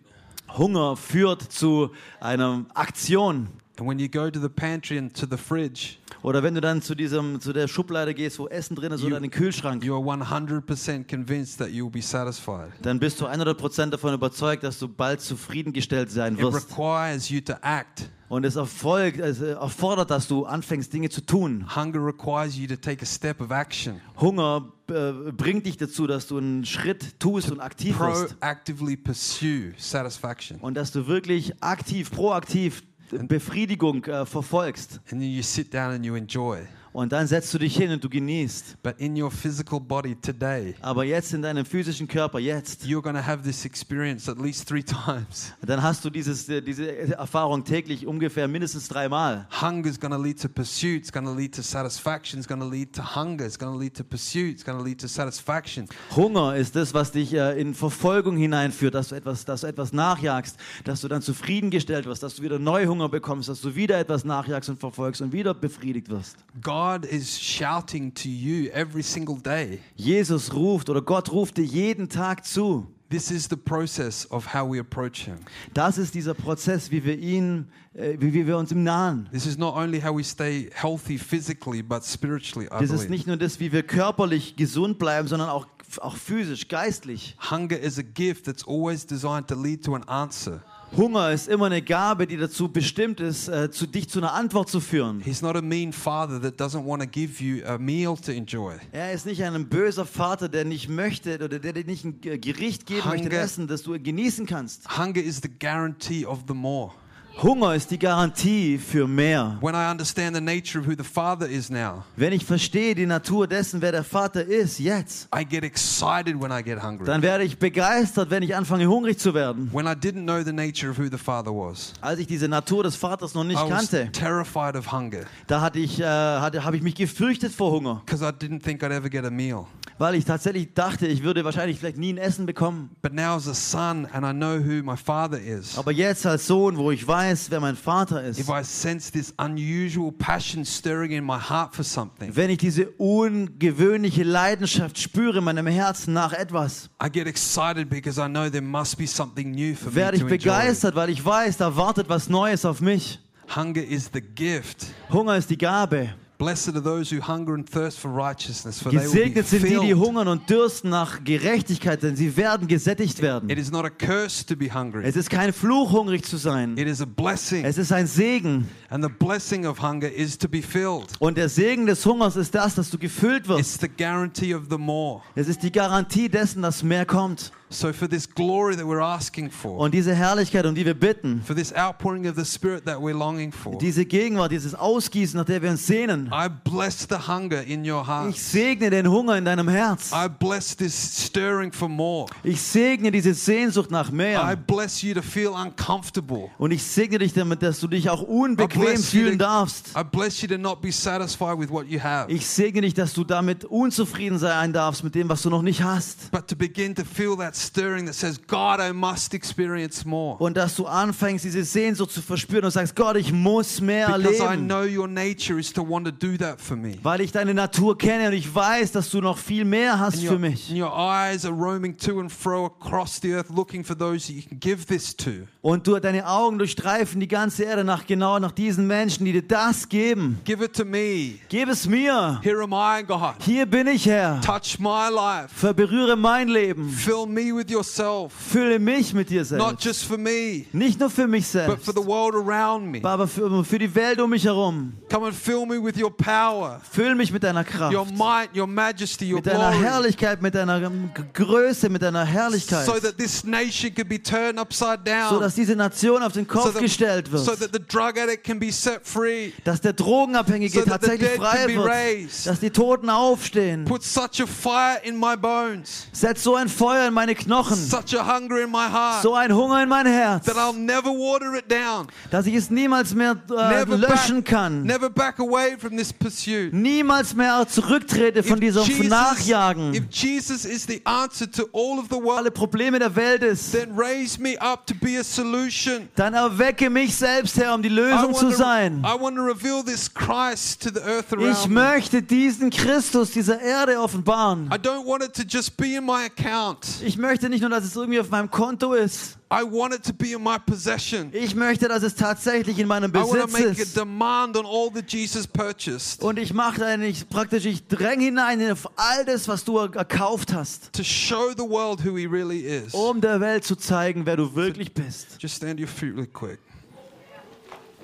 Hunger führt zu einer Aktion. And when you go to the pantry and to the fridge, Oder wenn du dann zu, diesem, zu der Schublade gehst, wo Essen drin ist, You- oder an den Kühlschrank, you are 100% convinced that you will be satisfied. dann bist du 100% davon überzeugt, dass du bald zufriedengestellt sein It wirst. requires you to act. Und es erfolgt, es erfordert, dass du anfängst, Dinge zu tun. Hunger requires you to take a step of action. Hunger äh, bringt dich dazu, dass du einen Schritt tust und aktiv. Proactively pursue satisfaction. Und dass du wirklich aktiv, proaktiv Befriedigung äh, verfolgst. And then you sit down and you enjoy. Und dann setzt du dich hin und du genießt. But in your physical body today, Aber jetzt in deinem physischen Körper, jetzt, you're going to have this experience at least three times. dann hast du dieses, äh, diese Erfahrung täglich ungefähr mindestens dreimal. Hunger is going to lead to pursuit. It's going to lead to satisfaction. It's going to lead to hunger. It's going to lead to pursuit. It's going to lead to satisfaction. Hunger ist das, was dich äh, in Verfolgung hineinführt, dass du etwas, dass du etwas nachjagst, dass du dann zufriedengestellt wirst, dass du wieder Neuhunger bekommst, dass du wieder etwas nachjagst und verfolgst und wieder befriedigt wirst. God is shouting to you every single day. Jesus ruft oder Gott ruft dir jeden Tag zu. This is the process of how we approach Him. Das ist dieser Prozess, wie wir ihn, äh, wie, wir uns ihm nahen. This is not only how we stay healthy physically, but spiritually, I Das ist nicht nur das, wie wir körperlich gesund bleiben, sondern auch, auch physisch, geistlich. Hunger is a gift that's always designed to lead to an answer. Hunger ist immer eine Gabe, die dazu bestimmt ist, äh, zu dich zu einer Antwort zu führen. He's not a mean father that doesn't want to give you a meal to enjoy. Er ist nicht ein böser Vater, der nicht möchte oder der dir nicht ein Ge- Gericht geben möchte, Hunger- Essen, das du genießen kannst. Hunger is the guarantee of the more. Hunger ist die Garantie für mehr. When I understand the nature of who the Father is now, Wenn ich verstehe die Natur dessen, wer der Vater ist, jetzt, I get excited when I get hungry. dann werde ich begeistert, wenn ich anfange hungrig zu werden. When I didn't know the nature of who the Father was, Als ich diese Natur des Vaters noch nicht kannte, terrified of hunger da hatte ich, äh, hatte, habe ich mich gefürchtet vor Hunger, because I didn't think I'd ever get a meal. weil ich tatsächlich dachte, ich würde wahrscheinlich vielleicht nie ein Essen bekommen. But now, as a son, and I know who my Father is, Aber jetzt als Sohn, wo ich weiß, wer mein Vater ist, if I sense this unusual passion stirring in my heart for something, wenn ich diese ungewöhnliche Leidenschaft spüre in meinem Herzen nach etwas, I get excited because I know there must be something new for me werde ich to enjoy. begeistert, weil ich weiß, da wartet was Neues auf mich. Hunger is the gift. Hunger ist die Gabe. Blessed are those who hunger and thirst for righteousness, for they will be Gesegnet sind die, die hungern und dürsten nach Gerechtigkeit, denn sie werden gesättigt werden. It is not a curse to be hungry. Es ist kein Fluch, hungrig zu sein. It is a blessing. Es ist ein Segen. And the blessing of hunger is to be filled. Und der Segen des Hungers ist das, dass du gefüllt wirst. It's the guarantee of the more. Es ist die Garantie dessen, dass mehr kommt. So for this glory that we're asking for, Und diese Herrlichkeit, um die wir bitten, for this outpouring of the Spirit that we're longing for, diese Gegenwart, dieses Ausgießen, nach der wir uns sehnen, I bless the hunger in your heart. ich segne den Hunger in deinem Herz. I bless this stirring for more. Ich segne diese Sehnsucht nach I mehr. bless you to feel uncomfortable. Und ich segne dich damit, dass du dich auch I unbequem fühlen to, darfst. I bless you to not be satisfied with what you have, Ich segne dich, dass du damit unzufrieden sein darfst mit dem, was du noch nicht hast. but to begin to feel that stirring that says, God, I must experience more. Und dass du anfängst, diese Sehnsucht zu verspüren und sagst, Gott, ich muss mehr Because I erleben. know your nature is to want to do that for me. Weil ich deine Natur kenne und ich weiß, dass du noch viel mehr hast And für your, mich. and your eyes are roaming to and fro across the earth looking for those that you can give this to. Und du, deine Augen durchstreifen die ganze Erde nach genau nach diesen Menschen, die dir das geben. Give it to me. Gib es mir. Here am I, God. Hier bin ich, Herr. Touch my life. Verberühre mein Leben. Fill me with yourself. Fülle mich mit dir Not selbst. just for me, Nicht nur für mich but selbst, for the world around me. aber für, für die Welt um mich herum. Come and fill me with your power, Füll mich mit deiner your Kraft, might, your majesty, your mit deiner glory. Herrlichkeit, mit deiner Größe, mit deiner Herrlichkeit, So that this nation could be turned upside so down. dass diese Nation auf den So Kopf that, gestellt so wird, that the drug addict can be set free. dass der Drogenabhängige so tatsächlich frei wird, raised. dass die Toten aufstehen. Put such a fire in my bones, Setz so ein Feuer in meine Knochen, such a hunger in my heart, so ein Hunger in mein Herz, that I'll never water it down. dass ich es niemals mehr äh, Never löschen back, kann. never back away from this pursuit. Niemals mehr zurücktrete von diesem Nachjagen. if Jesus is the answer to all of the world, Alle Probleme der Welt ist, then raise me up to be a solution. dann erwecke mich selbst, Herr, um die I Lösung zu sein. to, I want to reveal this Christ to the earth Ich möchte diesen Christus dieser Erde offenbaren. I don't want it to just be in my account. Ich möchte nicht nur, dass es irgendwie auf meinem Konto ist. I want it to be in my possession. Ich möchte, dass es tatsächlich in meinem I want to Besitz make a ist. demand on all that Jesus purchased Und ich mache eigentlich praktisch, ich dränge hinein auf all das, was du erkauft hast, to show the world who he really is. um der Welt zu zeigen, wer du wirklich bist. Just stand your feet really quick.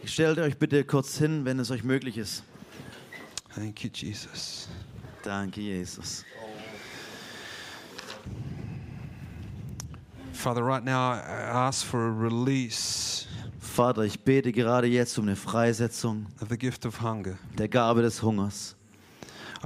Stellt euch bitte kurz hin, wenn es euch möglich ist. Thank you, Jesus. Danke, Jesus. Father, right now I ask for a release Vater, ich bete gerade jetzt um eine Freisetzung of the gift of hunger. der Gabe des Hungers.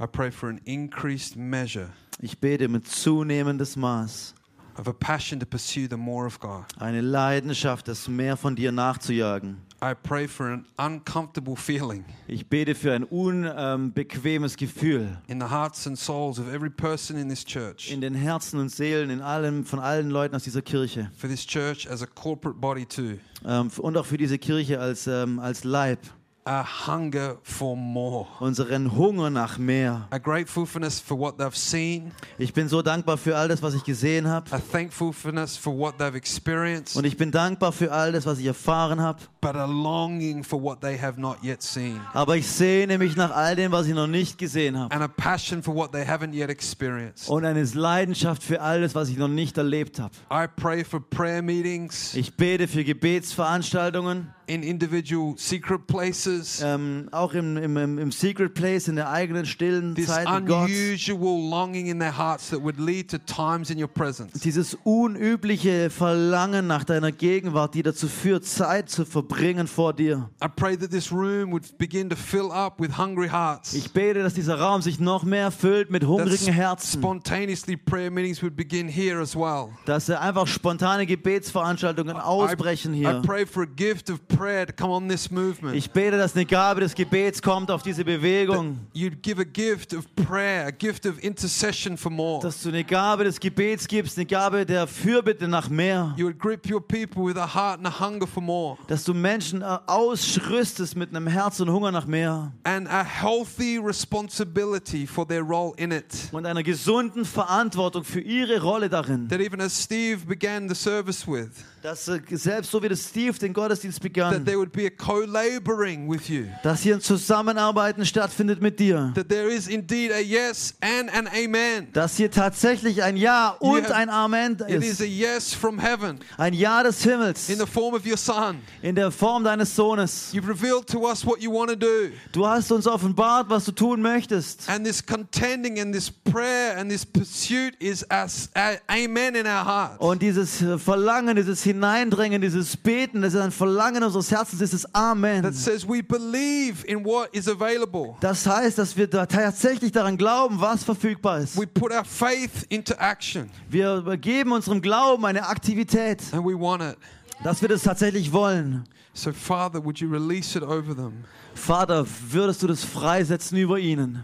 I pray for an increased measure Ich bete mit zunehmendes Maß of a passion to pursue the more of God. eine Leidenschaft, das mehr von dir nachzujagen. I pray for an uncomfortable feeling Ich bete für ein unbequemes Gefühl in the hearts and souls of every person in this church, in den Herzen und Seelen in allem, von allen Leuten aus dieser Kirche for this church as a corporate body too. ähm, und auch für diese Kirche als, ähm, als Leib. A hunger for more. Unseren Hunger nach mehr. A gratefulness for what they've seen, Ich bin so dankbar für all das, was ich gesehen habe. a thankfulness for what they've experienced, Und ich bin dankbar für all das, was ich erfahren habe. but a longing for what they have not yet seen, Aber ich sehne mich nach all dem, was ich noch nicht gesehen habe. and a passion for what they haven't yet experienced. Und eine Leidenschaft für alles, was ich noch nicht erlebt habe. I pray for prayer meetings Ich bete für Gebetsveranstaltungen, in individual secret places. ähm, auch im, im, im, Secret Place, in der eigenen stillen This Zeit mit Gott. unusual longing in their hearts that would lead to times in your presence Dieses unübliche Verlangen nach deiner Gegenwart, die dazu führt, Zeit zu verbringen bringen vor dir. I pray that this room would begin to fill up with hungry hearts. Ich bete, dass dieser Raum sich noch mehr füllt mit hungrigen Herzen. spontaneously prayer meetings would begin here as well. Dass er einfach spontane Gebetsveranstaltungen ausbrechen I, I hier. pray for a gift of prayer to come on this movement. Ich bete, dass eine Gabe des Gebets kommt auf diese Bewegung. You'd give a gift of prayer, a gift of intercession for more. Dass du eine Gabe des Gebets gibst, eine Gabe der Fürbitte nach mehr. You would grip your people with a heart and a hunger for more. Dass du Menschen äh, ausrüstest mit einem Herz und Hunger nach mehr. And a healthy responsibility for their role in it. Und einer gesunden Verantwortung für ihre Rolle darin. That even as Steve began the service with, Dass äh, selbst so wie das Steve den Gottesdienst begann, there would be a co-laboring with you. dass hier ein Zusammenarbeiten stattfindet mit dir. That there is indeed a yes and an amen. Dass hier tatsächlich ein Ja und have- ein Amen It is a ist. yes from heaven Ein Ja des Himmels in the form of your son. in der Form deines Sohnes. You've revealed to us what you want to do. Du hast uns offenbart, was du tun möchtest. And this contending and this prayer and this pursuit is as amen in our heart. Und dieses Verlangen, dieses Hineindrängen, dieses Beten, das ist ein Verlangen unseres Herzens, das ist Amen. That says we believe in what is available. Das heißt, dass wir da tatsächlich daran glauben, was verfügbar ist. We put our faith into action Wir geben unserem Glauben eine Aktivität, and we want it. dass wir das tatsächlich wollen. So, Father, would you release it over them? Vater, würdest du das freisetzen über ihnen?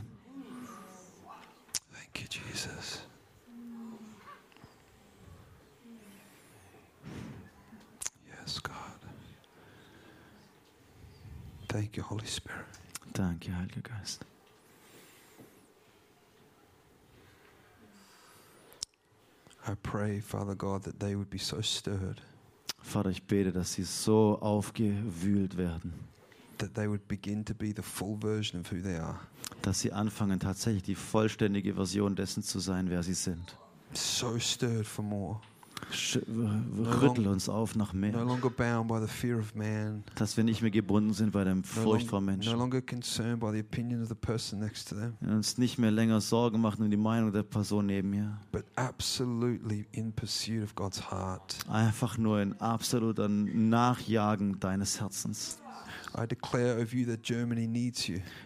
Thank you, Jesus. Yes, God. Thank you, Holy Spirit. Danke, Heiliger Geist. I pray, Father God, that they would be so stirred Vater, ich bete, dass sie so aufgewühlt werden, that they would begin to be the full version of who they are. dass sie anfangen, tatsächlich die vollständige Version dessen zu sein, wer sie sind. So stirred for more. Sch rüttel uns auf nach mehr, dass wir nicht mehr gebunden sind bei der Furcht vor Menschen. longer concerned by the opinion of the person next to them, Wir uns nicht mehr länger Sorgen machen um die Meinung der Person neben mir. but absolutely in pursuit of God's heart. Einfach nur in absoluter Nachjagen deines Herzens.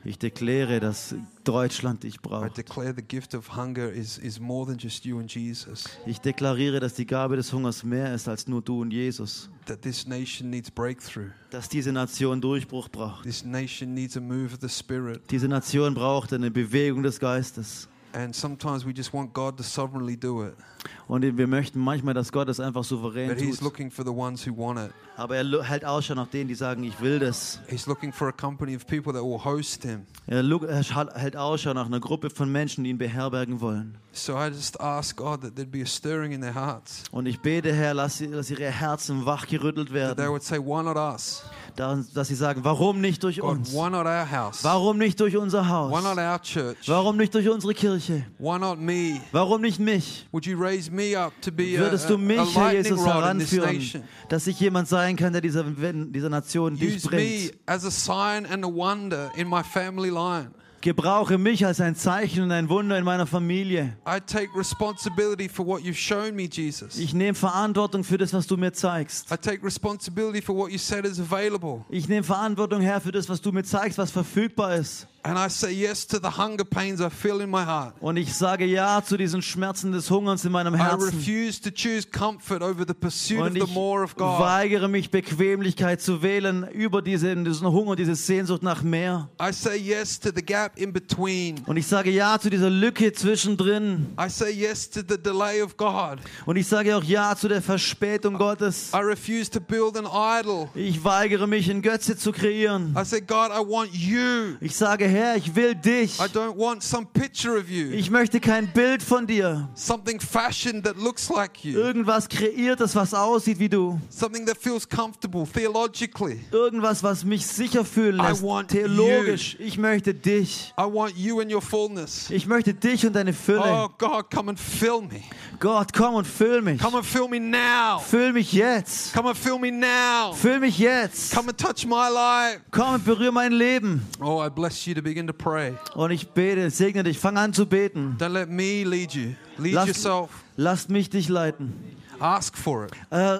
Ich dekläre, dass Deutschland dich I braucht. declare the gift of hunger is, is more than just you and Jesus. Ich deklariere, dass die Gabe des Hungers mehr ist als nur du und Jesus. That this nation needs breakthrough. Dass diese Nation Durchbruch braucht. This nation needs a move of the Spirit. Diese Nation braucht eine Bewegung des Geistes. And sometimes we just want God to sovereignly do it. Und wir möchten manchmal, dass Gott es einfach souverän But He's tut. looking for the ones who want it. Aber er hält Ausschau nach denen, die sagen, ich will das. He's looking for a company of people that will host Him. Er hält Ausschau nach einer Gruppe von Menschen, die ihn beherbergen wollen. So I just ask God that there'd be a stirring in their hearts. Und ich bete, Herr, dass ihre Herzen wachgerüttelt That they werden. would say, Why not us? Da- Dass sie sagen, warum nicht durch God, uns? why not our house? Warum nicht durch unser Why not Haus? our church? Warum nicht durch unsere Kirche? Why not me? Warum nicht mich? Would you raise me up to be a, Würdest du mich, Herr Jesus, heranführen, dass ich jemand sein kann, der dieser, dieser Nation dich bringt? Gebrauche mich als ein Zeichen und ein Wunder in meiner Familie. I take responsibility for what you've shown me, Jesus. Ich nehme Verantwortung für das, was du mir zeigst. I take responsibility for what you said is available. Ich nehme Verantwortung, Herr, für das, was du mir zeigst, was verfügbar ist. And I say yes to the hunger pains I feel in my heart. Und ich sage Ja zu diesen Schmerzen des Hungerns in meinem I Herzen. refuse to choose comfort over the pursuit Und of ich the more of God. weigere mich, Bequemlichkeit zu wählen über diesen, diesen Hunger, diese Sehnsucht nach mehr. I say yes to the gap in between. Und ich sage Ja zu dieser Lücke zwischendrin. I say yes to the delay of God. Und ich sage auch Ja zu der Verspätung Gottes. I refuse to build an idol. Ich weigere mich, in Götze zu kreieren. I say, God, I want you. Ich sage, Herr, ich will dich. I don't want some picture of you, Ich möchte kein Bild von dir. something fashioned that looks like you, Irgendwas kreiertes, was aussieht wie du. something that feels comfortable theologically. Irgendwas, was mich sicher fühlen I lässt. want Theologisch. Ich möchte dich. I want you in your fullness. Ich möchte dich und deine Fülle. Oh, God, come and fill me. Gott, komm und füll mich. Come and fill me now. Füll mich jetzt. Come and fill me now. Füll mich jetzt. Come and touch my life. Komm und berühre mein Leben. Oh, I bless you to begin to pray. Und ich bete, segne dich. Fang an zu beten. Don't let me lead you. Lead Lass- yourself. Lasst mich dich leiten. Ask for it. Äh,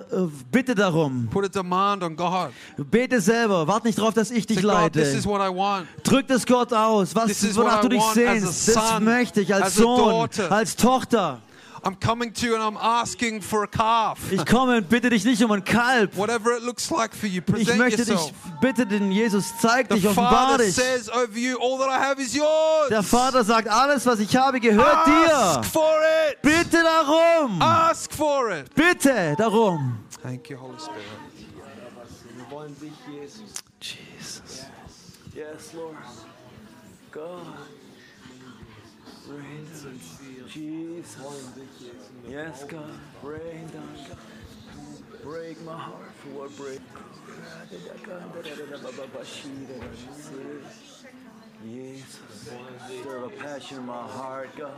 bitte darum. Put a demand on God. Bete selber. Warte nicht darauf, dass ich dich Say, God, this is leite. what I want. Drück das Gott aus. Was, wonach du dich sehnst. Das möchte ich als as Sohn, als Tochter. I'm coming to you and I'm asking for a calf. Ich komme und bitte dich nicht um ein Kalb. Whatever it looks like for you, Ich present möchte dich, bitte den Jesus, zeig dich, offenbar Father dich. says over you, all that I have is yours. Der Vater sagt, alles, was ich habe, gehört Ask dir. for it. Bitte darum. Ask for it. Bitte darum. Thank you, Holy Spirit. Jesus. Yes, Lord. God. Down. Jesus. Yes, God. Rain down, God. Break my heart for what break. Jesus. Stir a passion in my heart, God.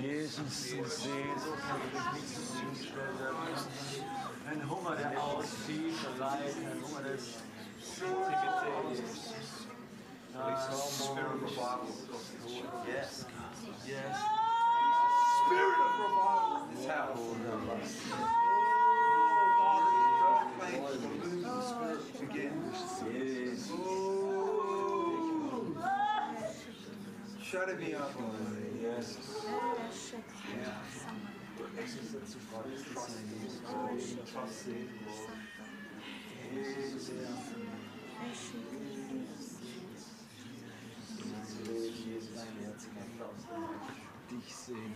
Jesus, Jesus. And Hunger der auszieht, der Leid, ein Hunger des Yes, God. Yes spirit of revival is house. Oh, God, the spirit again. Oh. Shut it up, Yes. Yeah. Dich sehen,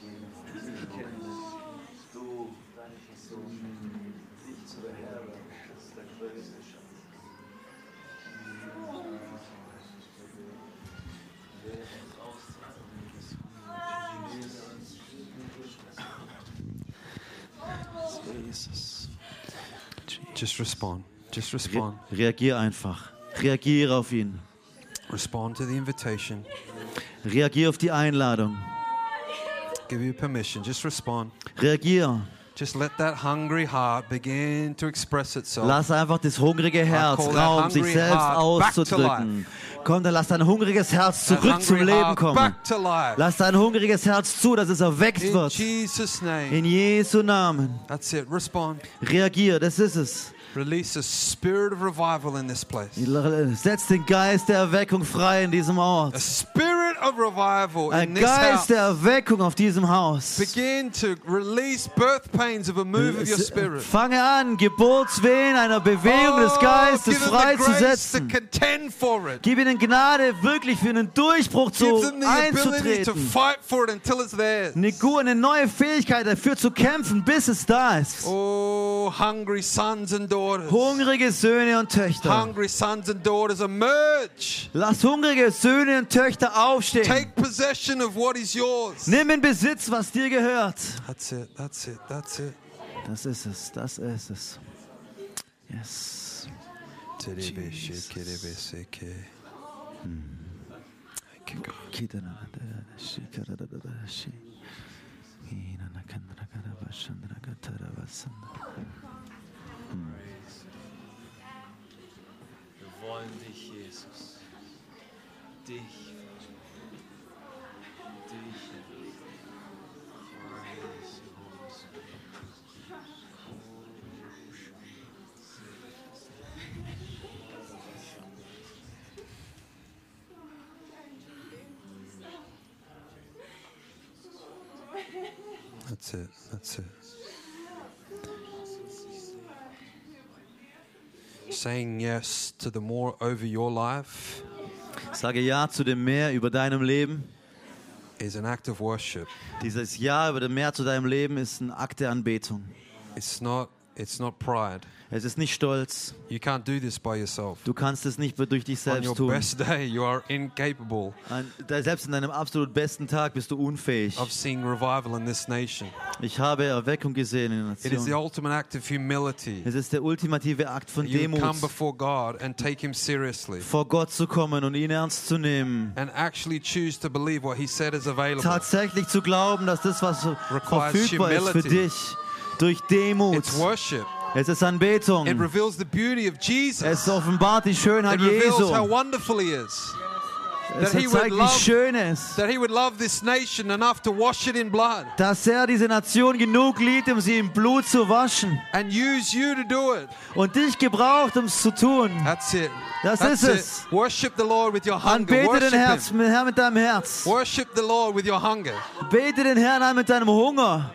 Gegenwart, dich kennen, du, deine Person, dich zu beherbergen, das ist der größte Schatz. Jesus. Just respond. Just respond. Reagier einfach. Reagiere auf ihn. Respond to the invitation. Reagier auf die Einladung. Give you permission. Just respond. Reagier. Just let that hungry heart begin to express itself. Lass einfach das hungrige Herz Raum, sich selbst auszudrücken. Komm, dann lass dein hungriges Herz zurück zum Leben kommen. Lass dein hungriges Herz zu, dass es erweckt In wird. Jesus' name. In Jesu Namen. That's it. Respond. Reagier, das ist es. Release a spirit of revival in this place. Setz den Geist der Erweckung frei in diesem A Ort. spirit of revival Ein in this Geist house. der Erweckung auf diesem Haus. Begin to release birth pains of a move of your spirit. Fange an, Geburtswehen einer Bewegung des Oh, Geistes grace to freizusetzen. Gib ihnen Gnade, wirklich für einen Durchbruch zu the to einzutreten. fight for it until it's theirs. Eine, gute, eine neue Fähigkeit dafür zu kämpfen, bis es da ist. Oh, hungry sons and daughters. Hungrige Söhne und Töchter. Hungry sons and daughters emerge. Lass hungrige Söhne und Töchter aufstehen. Take possession of what is yours. Nimm in Besitz, was dir gehört. That's it. That's it. That's it. Das ist es, das ist es. Yes. Thank you, God. Wollen dich, Jesus. Dich. Dich. That's it. That's it. Saying yes to the more over your life Sage Ja zu dem Mehr über deinem Leben. is an act of worship. Dieses Ja über dem Mehr zu deinem Leben ist ein Akt der Anbetung. It's not it's not pride. Es ist nicht Stolz. You can't do this by yourself. Du kannst es nicht durch dich On your selbst tun. best day, you are incapable An- Selbst in deinem absolut besten Tag bist du unfähig. of seeing revival in this nation. Ich habe Erweckung gesehen in der It is the Nation. ultimate act of humility. Es ist der ultimative Akt von You Demut, come before God and take Him seriously vor Gott zu kommen und ihn ernst zu nehmen. and actually choose to believe what He said is available. Tatsächlich zu glauben, dass das, was Requires verfügbar ist für dich, durch Demut, It's worship. es ist Anbetung. It reveals the beauty of Jesus. Es offenbart die Schönheit It reveals how Jesu. wonderful He is. Es That he would zeigt, wie schön es ist, dass er diese Nation genug liebt, um sie im Blut zu waschen and use you to do it. und dich gebraucht, um es zu tun. That's it. Das That's ist it. es. Worship the Lord with your hunger. Anbete Worship den him. Herz, Herr mit deinem Herz. Worship the Lord with your hunger. Bete den Herrn an mit deinem Hunger.